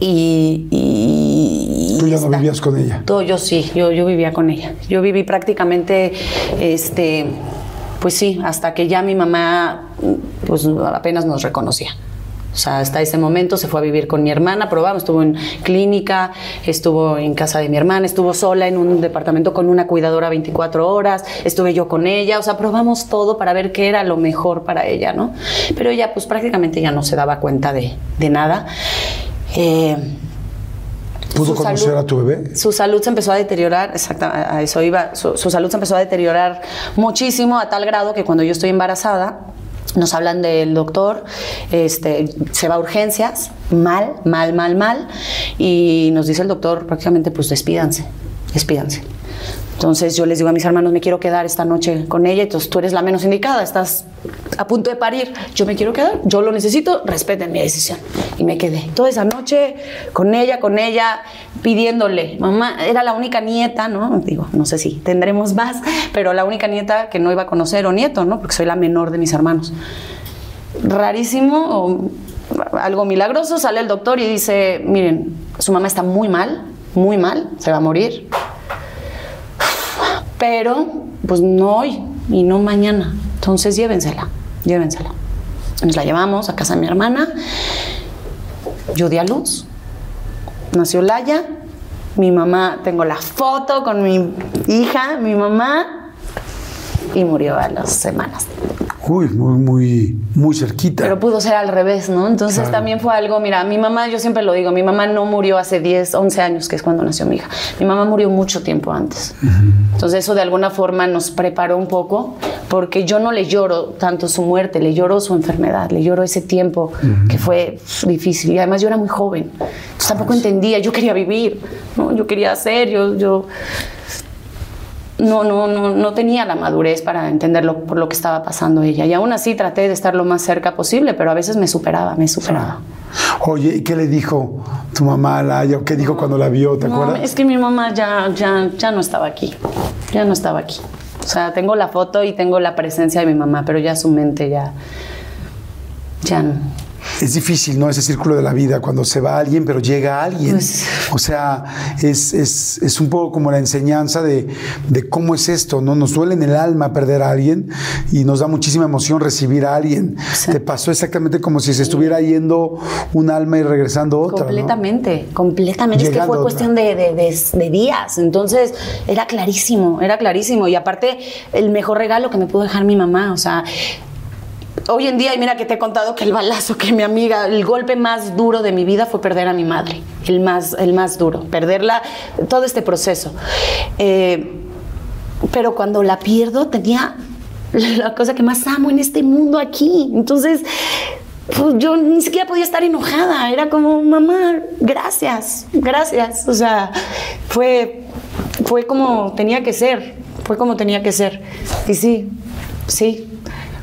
y... y- Tú ya no vivías con ella. Todo, yo sí, yo, yo vivía con ella. Yo viví prácticamente, este, pues sí, hasta que ya mi mamá, pues apenas nos reconocía. O sea, hasta ese momento se fue a vivir con mi hermana, probamos, estuvo en clínica, estuvo en casa de mi hermana, estuvo sola en un departamento con una cuidadora 24 horas, estuve yo con ella, o sea, probamos todo para ver qué era lo mejor para ella, ¿no? Pero ella, pues prácticamente ya no se daba cuenta de, de nada. Eh, ¿Pudo conocer salud- a tu bebé? Su salud se empezó a deteriorar, exacto, a eso iba, su, su salud se empezó a deteriorar muchísimo a tal grado que cuando yo estoy embarazada, nos hablan del doctor, este, se va a urgencias, mal, mal, mal, mal, y nos dice el doctor prácticamente, pues despídanse, despídanse. Entonces yo les digo a mis hermanos, me quiero quedar esta noche con ella, entonces tú eres la menos indicada, estás a punto de parir, yo me quiero quedar, yo lo necesito, respeten mi decisión. Y me quedé toda esa noche con ella, con ella, pidiéndole, mamá, era la única nieta, ¿no? Digo, no sé si tendremos más, pero la única nieta que no iba a conocer o nieto, ¿no? Porque soy la menor de mis hermanos. Rarísimo, o algo milagroso, sale el doctor y dice, miren, su mamá está muy mal, muy mal, se va a morir pero pues no hoy y no mañana. Entonces llévensela, llévensela. Nos la llevamos a casa de mi hermana. Yo di a luz. Nació Laia. Mi mamá, tengo la foto con mi hija, mi mamá, y murió a las semanas. Uy, muy, muy, muy cerquita. Pero pudo ser al revés, ¿no? Entonces Claro. también fue algo, mira, mi mamá, yo siempre lo digo, mi mamá no murió hace 10, 11 años, que es cuando nació mi hija. Mi mamá murió mucho tiempo antes. Entonces eso de alguna forma nos preparó un poco, porque yo no le lloro tanto su muerte, le lloro su enfermedad, le lloro ese tiempo que fue difícil. Y además yo era muy joven, entonces tampoco entendía, yo quería vivir, ¿no? Yo quería hacer, yo... yo no, no, no, no tenía la madurez para entenderlo por lo que estaba pasando ella. Y aún así traté de estar lo más cerca posible, pero a veces me superaba, me superaba. Oye, ¿y qué le dijo tu mamá a Laia? ¿O ¿Qué dijo cuando la vio? ¿Te No, acuerdas? es que mi mamá ya, ya, ya no estaba aquí. Ya no estaba aquí. O sea, tengo la foto y tengo la presencia de mi mamá, pero ya su mente ya. Ya no. Es difícil, ¿no? Ese círculo de la vida, cuando se va alguien, pero llega alguien. Pues- o sea, es, es- es un poco como la enseñanza de, de cómo es esto, ¿no? Nos duele en el alma perder a alguien y nos da muchísima emoción recibir a alguien. Te pasó exactamente como si se estuviera yendo un alma y regresando otra. ¿no? Completamente, completamente. es que Llegando fue cuestión de- de- de días. Entonces, era clarísimo, era clarísimo. Y aparte, el mejor regalo que me pudo dejar mi mamá. O sea, hoy en día, y mira que te he contado que el balazo que mi amiga, el golpe más duro de mi vida fue perder a mi madre. El más, el más duro. Perderla, todo este proceso. Eh, pero cuando la pierdo, tenía la cosa que más amo en este mundo aquí. Entonces, pues, yo ni siquiera podía estar enojada. Era como, mamá, gracias, gracias. O sea, fue, fue como tenía que ser. Fue como tenía que ser. Y sí, sí.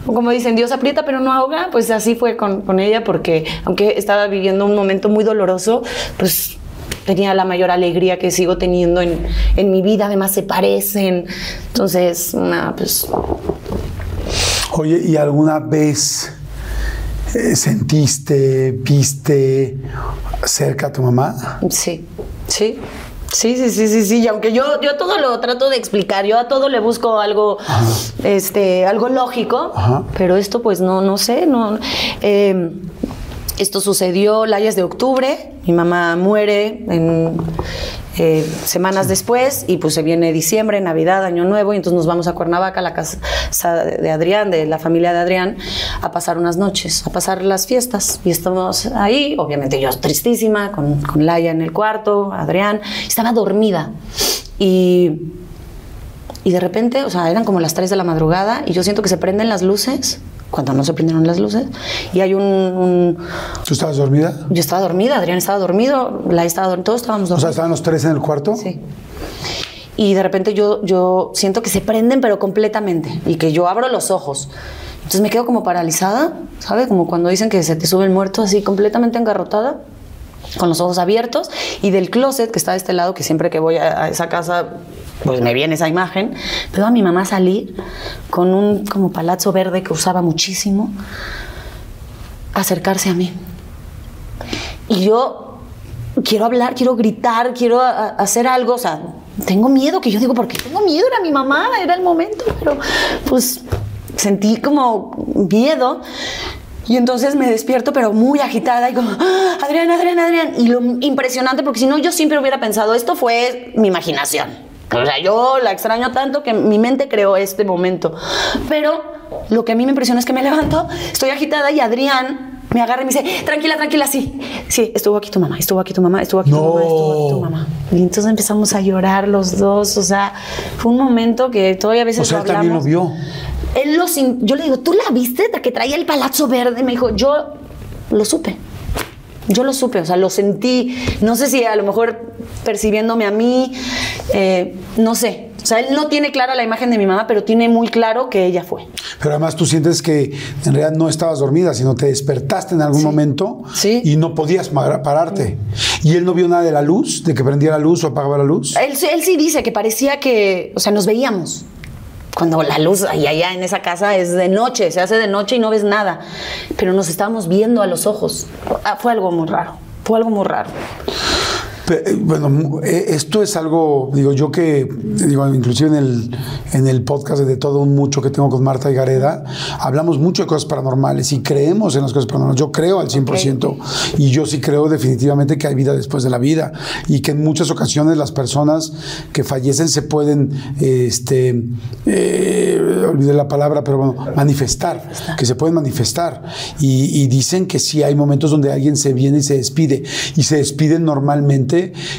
Como dicen, Dios aprieta pero no ahoga, pues así fue con, con ella, porque aunque estaba viviendo un momento muy doloroso, pues tenía la mayor alegría que sigo teniendo en, en mi vida, además se parecen. Entonces, nada, pues Oye, ¿y alguna vez eh, sentiste, viste cerca a tu mamá? Sí, sí. Sí, sí, sí, sí, sí. Y aunque yo, yo todo lo trato de explicar, yo a todo le busco algo, este, algo lógico, Ajá. pero esto pues no, no sé, no. eh, esto sucedió, Laia es de octubre, mi mamá muere en, eh, semanas después y pues se viene diciembre, Navidad, Año Nuevo y entonces nos vamos a Cuernavaca, a la casa de Adrián, de la familia de Adrián, a pasar unas noches, a pasar las fiestas. Y estamos ahí, obviamente yo tristísima, con, con Laia en el cuarto, Adrián, estaba dormida. Y... Y de repente, o sea, eran como las 3 de la madrugada y yo siento que se prenden las luces, cuando no se prendieron las luces, y hay un... un- ¿Tú estabas dormida? yo estaba dormida, Adrián estaba dormido, la estaba dormida, todos estábamos O sea, dormidos. estaban los tres en el cuarto. Sí. Y de repente yo, yo siento que se prenden, pero completamente, y que yo abro los ojos. Entonces me quedo como paralizada, ¿sabe? Como cuando dicen que se te sube el muerto, así completamente engarrotada, con los ojos abiertos, y del closet que está de este lado, que siempre que voy a, a esa casa, pues me viene esa imagen, veo a mi mamá salir con un como palazzo verde que usaba muchísimo, acercarse a mí. Y yo quiero hablar, quiero gritar, quiero a- a- hacer algo, o sea, tengo miedo, que yo digo, ¿por qué tengo miedo? Era mi mamá, era el momento, pero pues sentí como miedo. Y entonces me despierto, pero muy agitada, y como, "Ah, Adrián, Adrián, Adrián. Y lo impresionante, porque si no, yo siempre hubiera pensado, esto fue mi imaginación. O sea, yo la extraño tanto que mi mente creó este momento. Pero lo que a mí me impresiona es que me levanto, estoy agitada y Adrián me agarra y me dice, tranquila, tranquila, sí. Sí, estuvo aquí tu mamá, estuvo aquí tu mamá, estuvo aquí tu No. mamá, estuvo aquí tu mamá. Y entonces empezamos a llorar los dos. O sea, fue un momento que todavía a veces O sea, lo él también lo hablamos. vio. Él lo yo le digo, ¿tú la viste? La que traía el palazzo verde. Me dijo, yo lo supe. Yo lo supe, o sea, lo sentí. No sé si a lo mejor percibiéndome a mí, eh, no sé. O sea, él no tiene clara la imagen de mi mamá, pero tiene muy claro que ella fue. Pero además tú sientes que en realidad no estabas dormida, sino te despertaste en algún momento Sí. y no podías pararte. Y él no vio nada de la luz, de que prendía la luz o apagaba la luz. Él, sí- él sí dice que parecía que, o sea, nos veíamos. Cuando la luz ahí allá en esa casa es de noche, se hace de noche y no ves nada. Pero nos estábamos viendo a los ojos. Ah, Fue algo muy raro. Fue algo muy raro. Eh, Bueno, eh, esto es algo, digo yo que, digo, inclusive en el, en el podcast de Todo Un Mucho que tengo con Marta y Gareda, hablamos mucho de cosas paranormales y creemos en las cosas paranormales. Yo creo al 100% y yo sí creo definitivamente que hay vida después de la vida y que en muchas ocasiones las personas que fallecen se pueden, este, eh, olvidé la palabra, pero bueno, manifestar, que se pueden manifestar. Y, y dicen que sí hay momentos donde alguien se viene y se despide. Y se despiden normalmente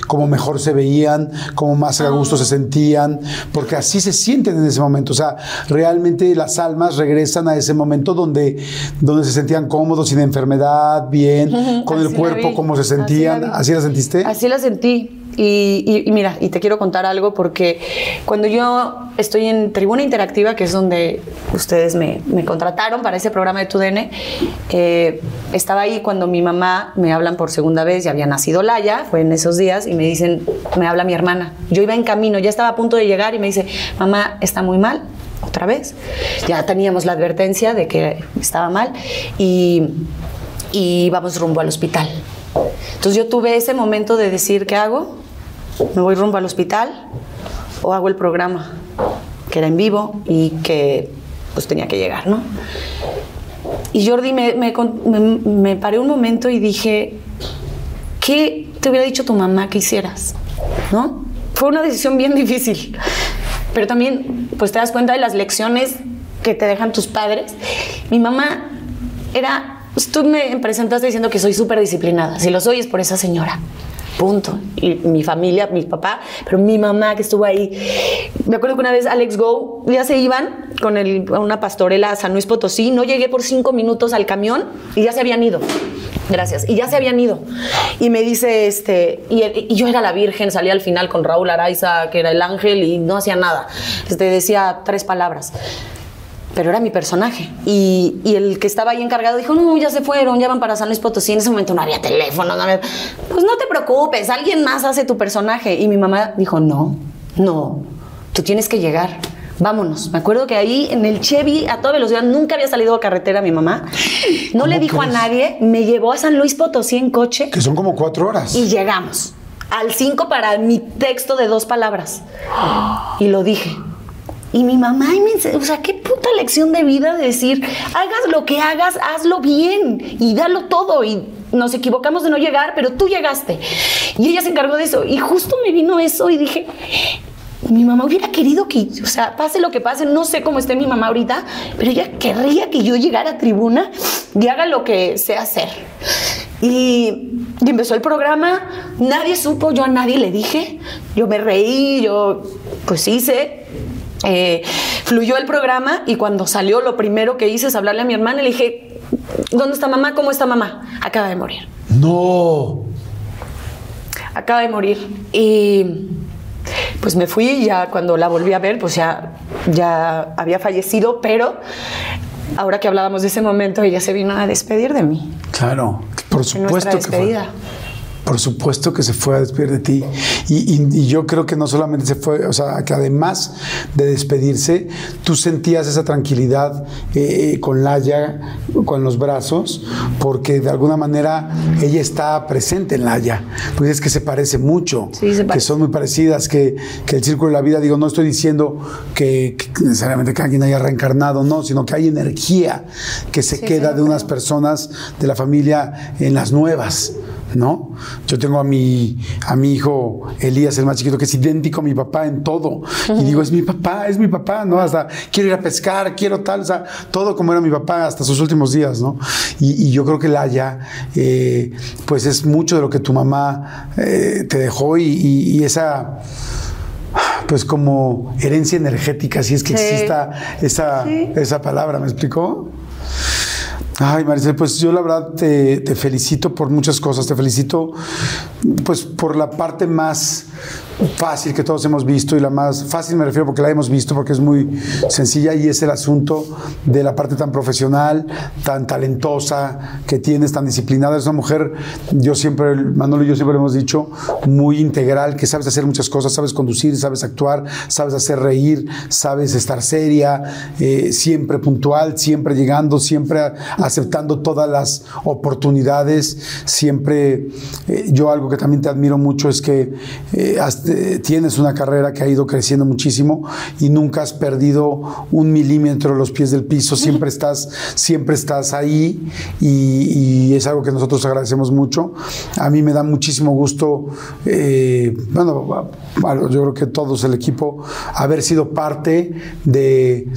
como mejor se veían, como más a gusto se sentían, porque así se sienten en ese momento. O sea, realmente las almas regresan a ese momento donde, donde se sentían cómodos, sin enfermedad, bien, con el Así cuerpo, como se así la sentían. vi. ¿Así la sentiste? Así la sentí. Y, mira, y te quiero contar algo porque cuando yo estoy en Tribuna Interactiva, que es donde ustedes me, contrataron para ese programa de TUDN, eh, estaba ahí cuando mi mamá me hablan por segunda vez, ya había nacido Laya, fue en esos días, y me dicen, me habla mi hermana. Yo iba en camino, ya estaba a punto de llegar y me dice, mamá, está muy mal, otra vez. Ya teníamos la advertencia de que estaba mal y, y vamos rumbo al hospital. Entonces yo tuve ese momento de decir, ¿qué hago? ¿Me voy rumbo al hospital o hago el programa? Que era en vivo y que pues tenía que llegar, ¿no? Y Jordi me, me paré un momento y dije, ¿qué te hubiera dicho tu mamá que hicieras? ¿No? Fue una decisión bien difícil. Pero también, pues te das cuenta de las lecciones que te dejan tus padres. Mi mamá era, tú me presentaste diciendo que soy súper disciplinada. Si lo soy es por esa señora. Punto. Y mi familia, mi papá, pero mi mamá que estuvo ahí. Me acuerdo que una vez Alex Go ya se iban con el- una pastorela a San Luis Potosí. No llegué por cinco minutos al camión y ya se habían ido. Gracias. Y ya se habían ido. Y me dice, este, y, yo era la virgen, salía al final con Raúl Araiza, que era el ángel, y no hacía nada. Este, decía tres palabras pero era mi personaje. Y, y el que estaba ahí encargado dijo, no, ya se fueron, ya van para San Luis Potosí. En ese momento no había teléfono, no había... Pues no te preocupes, alguien más hace tu personaje. Y mi mamá dijo, no, no, tú tienes que llegar. Vámonos. Me acuerdo que ahí en el Chevy a toda velocidad nunca había salido a carretera mi mamá. No le dijo a nadie, me llevó a San Luis Potosí en coche Que son como cuatro horas. y llegamos al 5 para mi texto de dos palabras. Y lo dije. Y mi mamá, y me o sea, qué puta lección de vida de decir, hagas lo que hagas, hazlo bien y dalo todo. Y nos equivocamos de no llegar, pero tú llegaste. Y ella se encargó de eso. Y justo me vino eso y dije, mi mamá hubiera querido que, o sea, pase lo que pase, no sé cómo esté mi mamá ahorita, pero ella querría que yo llegara a tribuna y haga lo que sé hacer. Y, y empezó el programa, nadie supo, yo a nadie le dije, yo me reí, yo pues hice, eh, fluyó el programa y cuando salió lo primero que hice es hablarle a mi hermana y le dije, ¿dónde está mamá? ¿Cómo está mamá? Acaba de morir No. acaba de morir. Y pues me fui y ya cuando la volví a ver, pues ya, ya había fallecido, pero ahora que hablábamos de ese momento, ella se vino a despedir de mí. Claro, por En nuestra supuesto que fue. Por supuesto que se fue a despedir de ti. Y, y- y yo creo que no solamente se fue, o sea, que además de despedirse, tú sentías esa tranquilidad eh, con Laia, con los brazos, porque de alguna manera ella está presente en Laia. Pues es que se parece mucho, Sí, se que son muy parecidas, que, que el círculo de la vida, digo, no estoy diciendo que, que necesariamente que alguien haya reencarnado, no, sino que hay energía que se Sí, queda sí, de unas personas de la familia en las nuevas. ¿No? Yo tengo a mi, a mi hijo Elías, el más chiquito, que es idéntico a mi papá en todo. Y digo, es mi papá, es mi papá, ¿no? Hasta quiero ir a pescar, quiero tal, o sea, todo como era mi papá hasta sus últimos días, ¿no? Y, y yo creo que Laia, eh, pues es mucho de lo que tu mamá eh, te dejó y, y- y esa pues como herencia energética, si es que Sí. exista esa, Sí. esa palabra, ¿me explicó? Ay, Maricel, pues yo la verdad te, te felicito por muchas cosas. Te felicito, pues, por la parte más fácil que todos hemos visto y la más fácil me refiero porque la hemos visto porque es muy sencilla y es el asunto de la parte tan profesional, tan talentosa que tienes, tan disciplinada. Es una mujer, yo siempre, Manolo y yo siempre le hemos dicho, muy integral, que sabes hacer muchas cosas, sabes conducir, sabes actuar, sabes hacer reír, sabes estar seria, eh, siempre puntual, siempre llegando, siempre aceptando todas las oportunidades, siempre eh, yo algo que también te admiro mucho es que eh, eh, tienes una carrera que ha ido creciendo muchísimo y nunca has perdido un milímetro de los pies del piso, siempre estás, siempre estás ahí y, es algo que nosotros agradecemos mucho. A mí me da muchísimo gusto, bueno, yo creo que todos el equipo, haber sido parte de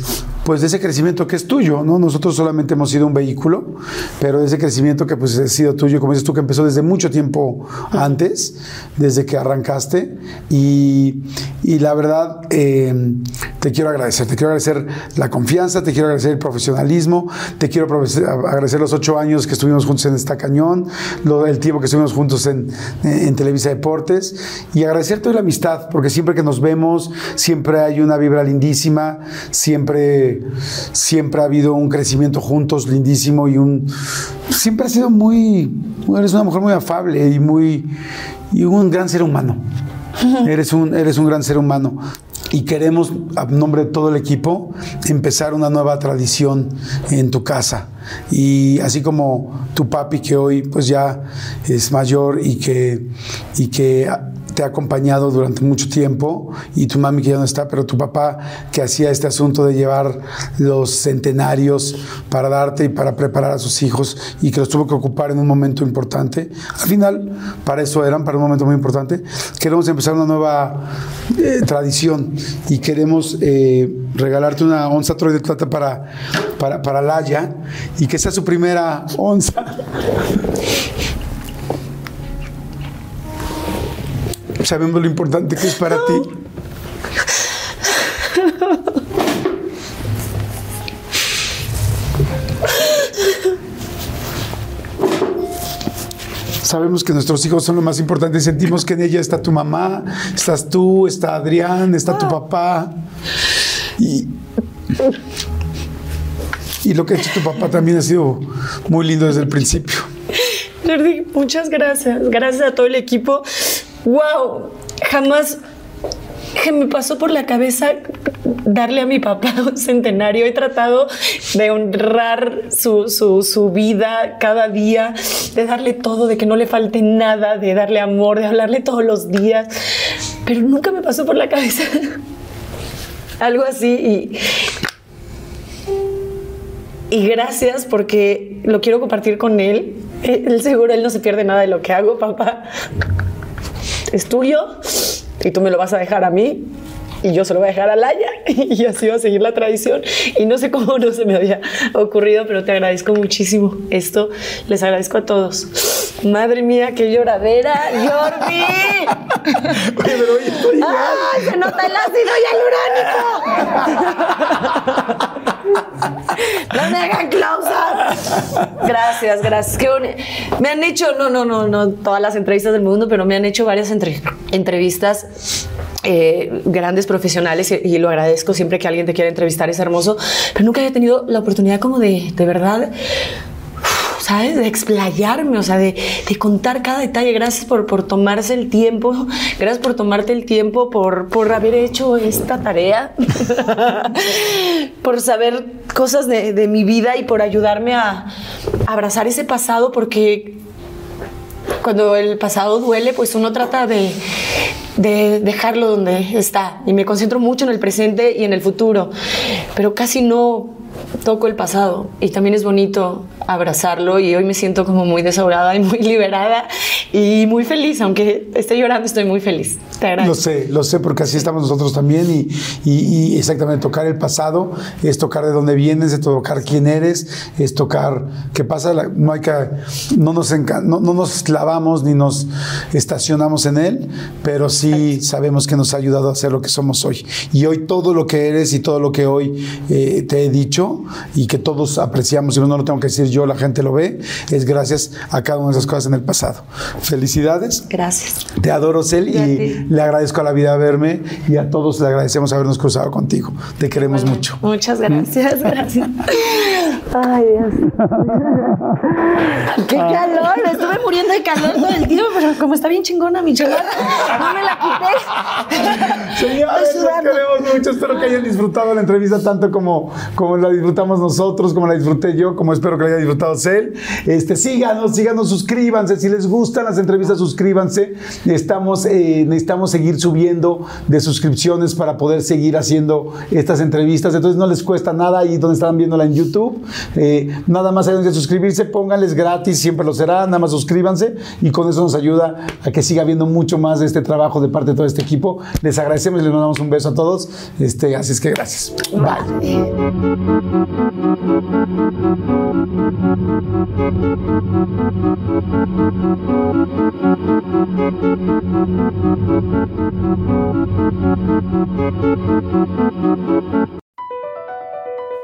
pues de ese crecimiento que es tuyo, ¿no? Nosotros solamente hemos sido un vehículo, pero ese crecimiento que pues ha sido tuyo, como dices tú, que empezó desde mucho tiempo antes, desde que arrancaste, y, la verdad eh, te quiero agradecer, te quiero agradecer la confianza, te quiero agradecer el profesionalismo, te quiero agradecer los ocho años que estuvimos juntos en esta cañón, el tiempo que estuvimos juntos en, en Televisa Deportes, y agradecerte la amistad, porque siempre que nos vemos, siempre hay una vibra lindísima, siempre siempre ha habido un crecimiento juntos lindísimo y un siempre ha sido muy eres una mujer muy afable y muy y un gran ser humano. Eres un eres un gran ser humano y queremos, a nombre de todo el equipo, empezar una nueva tradición en tu casa. Y así como tu papi, que hoy pues ya es mayor y que, y que te ha acompañado durante mucho tiempo y tu mami que ya no está, pero tu papá que hacía este asunto de llevar los centenarios para darte y para preparar a sus hijos y que los tuvo que ocupar en un momento importante. Al final, para eso eran, para un momento muy importante. Queremos empezar una nueva eh, tradición y queremos eh, regalarte una onza Troy de plata para, para, para Laya y que sea su primera onza. Sabemos lo importante que es para ti. Sabemos que nuestros hijos son lo más importante. Sentimos que en ella está tu mamá, estás tú, está Adrián, está tu papá. Y, y lo que ha hecho tu papá también ha sido muy lindo desde el principio. Jordi, muchas gracias. Gracias a todo el equipo wow, jamás me pasó por la cabeza darle a mi papá un centenario. He tratado de honrar su, vida cada día, de darle todo, de que no le falte nada, de darle amor, de hablarle todos los días. Pero nunca me pasó por la cabeza algo así. Y, y gracias porque lo quiero compartir con él. Él seguro, él no se pierde nada de lo que hago, papá es tuyo y tú me lo vas a dejar a mí y yo se lo voy a dejar a Laia y así va a seguir la tradición. Y no sé cómo no se me había ocurrido pero te agradezco muchísimo esto. Les agradezco a todos. Madre mía qué lloradera Jordi. ¡Ay, se nota el ácido y el uránico no me hagan close gracias gracias. Qué me han hecho no no no no todas las entrevistas del mundo pero me han hecho varias entrevistas eh, grandes profesionales y, lo agradezco siempre que alguien te quiera entrevistar, es hermoso, pero nunca había tenido la oportunidad como de, de verdad, ¿sabes? De explayarme, o sea, de, de, contar cada detalle. Gracias por, por tomarse el tiempo, gracias por tomarte el tiempo, por, por haber hecho esta tarea, por saber cosas de, de mi vida y por ayudarme a abrazar ese pasado, porque cuando el pasado duele, pues uno trata de, de dejarlo donde está y me concentro mucho en el presente y en el futuro, pero casi no toco el pasado y también es bonito abrazarlo y hoy me siento como muy desahogada y muy liberada y muy feliz, aunque esté llorando estoy muy feliz. Te agradezco. Lo sé, lo sé porque así estamos nosotros también y, y, exactamente tocar el pasado es tocar de dónde vienes, es tocar quién eres, es tocar qué pasa, no hay que, no nos, no, no nos clavamos ni nos estacionamos en él, pero sí sabemos que nos ha ayudado a ser lo que somos hoy. Y hoy todo lo que eres y todo lo que hoy eh, te he dicho y que todos apreciamos, y no lo tengo que decir yo, la gente lo ve, es gracias a cada una de esas cosas en el pasado. Felicidades. Gracias. Te adoro, Cel, Y le agradezco a la vida verme y a todos le agradecemos habernos cruzado contigo. Te queremos mucho. Muchas gracias, gracias. Ay, Dios. Qué calor, me estuve muriendo de calor todo el tiempo, pero como está bien chingona mi chamarra, no me la quité. Señores, los queremos mucho. Espero que hayan disfrutado la entrevista tanto como, como la disfrutamos nosotros, como la disfruté yo, como espero que la haya disfrutado Cel. Este, síganos, síganos, suscríbanse. Si les gustan las entrevistas, suscríbanse. Estamos, eh, necesitamos seguir subiendo de suscripciones para poder seguir haciendo estas entrevistas. Entonces no les cuesta nada ahí donde están viéndola en Eh, nada más hay que suscribirse, pónganles gratis, siempre lo será. Nada más suscríbanse y con eso nos ayuda a que siga habiendo mucho más de este trabajo de parte de todo este equipo. Les agradecemos y les mandamos un beso a todos. Este, así es que gracias. Bye.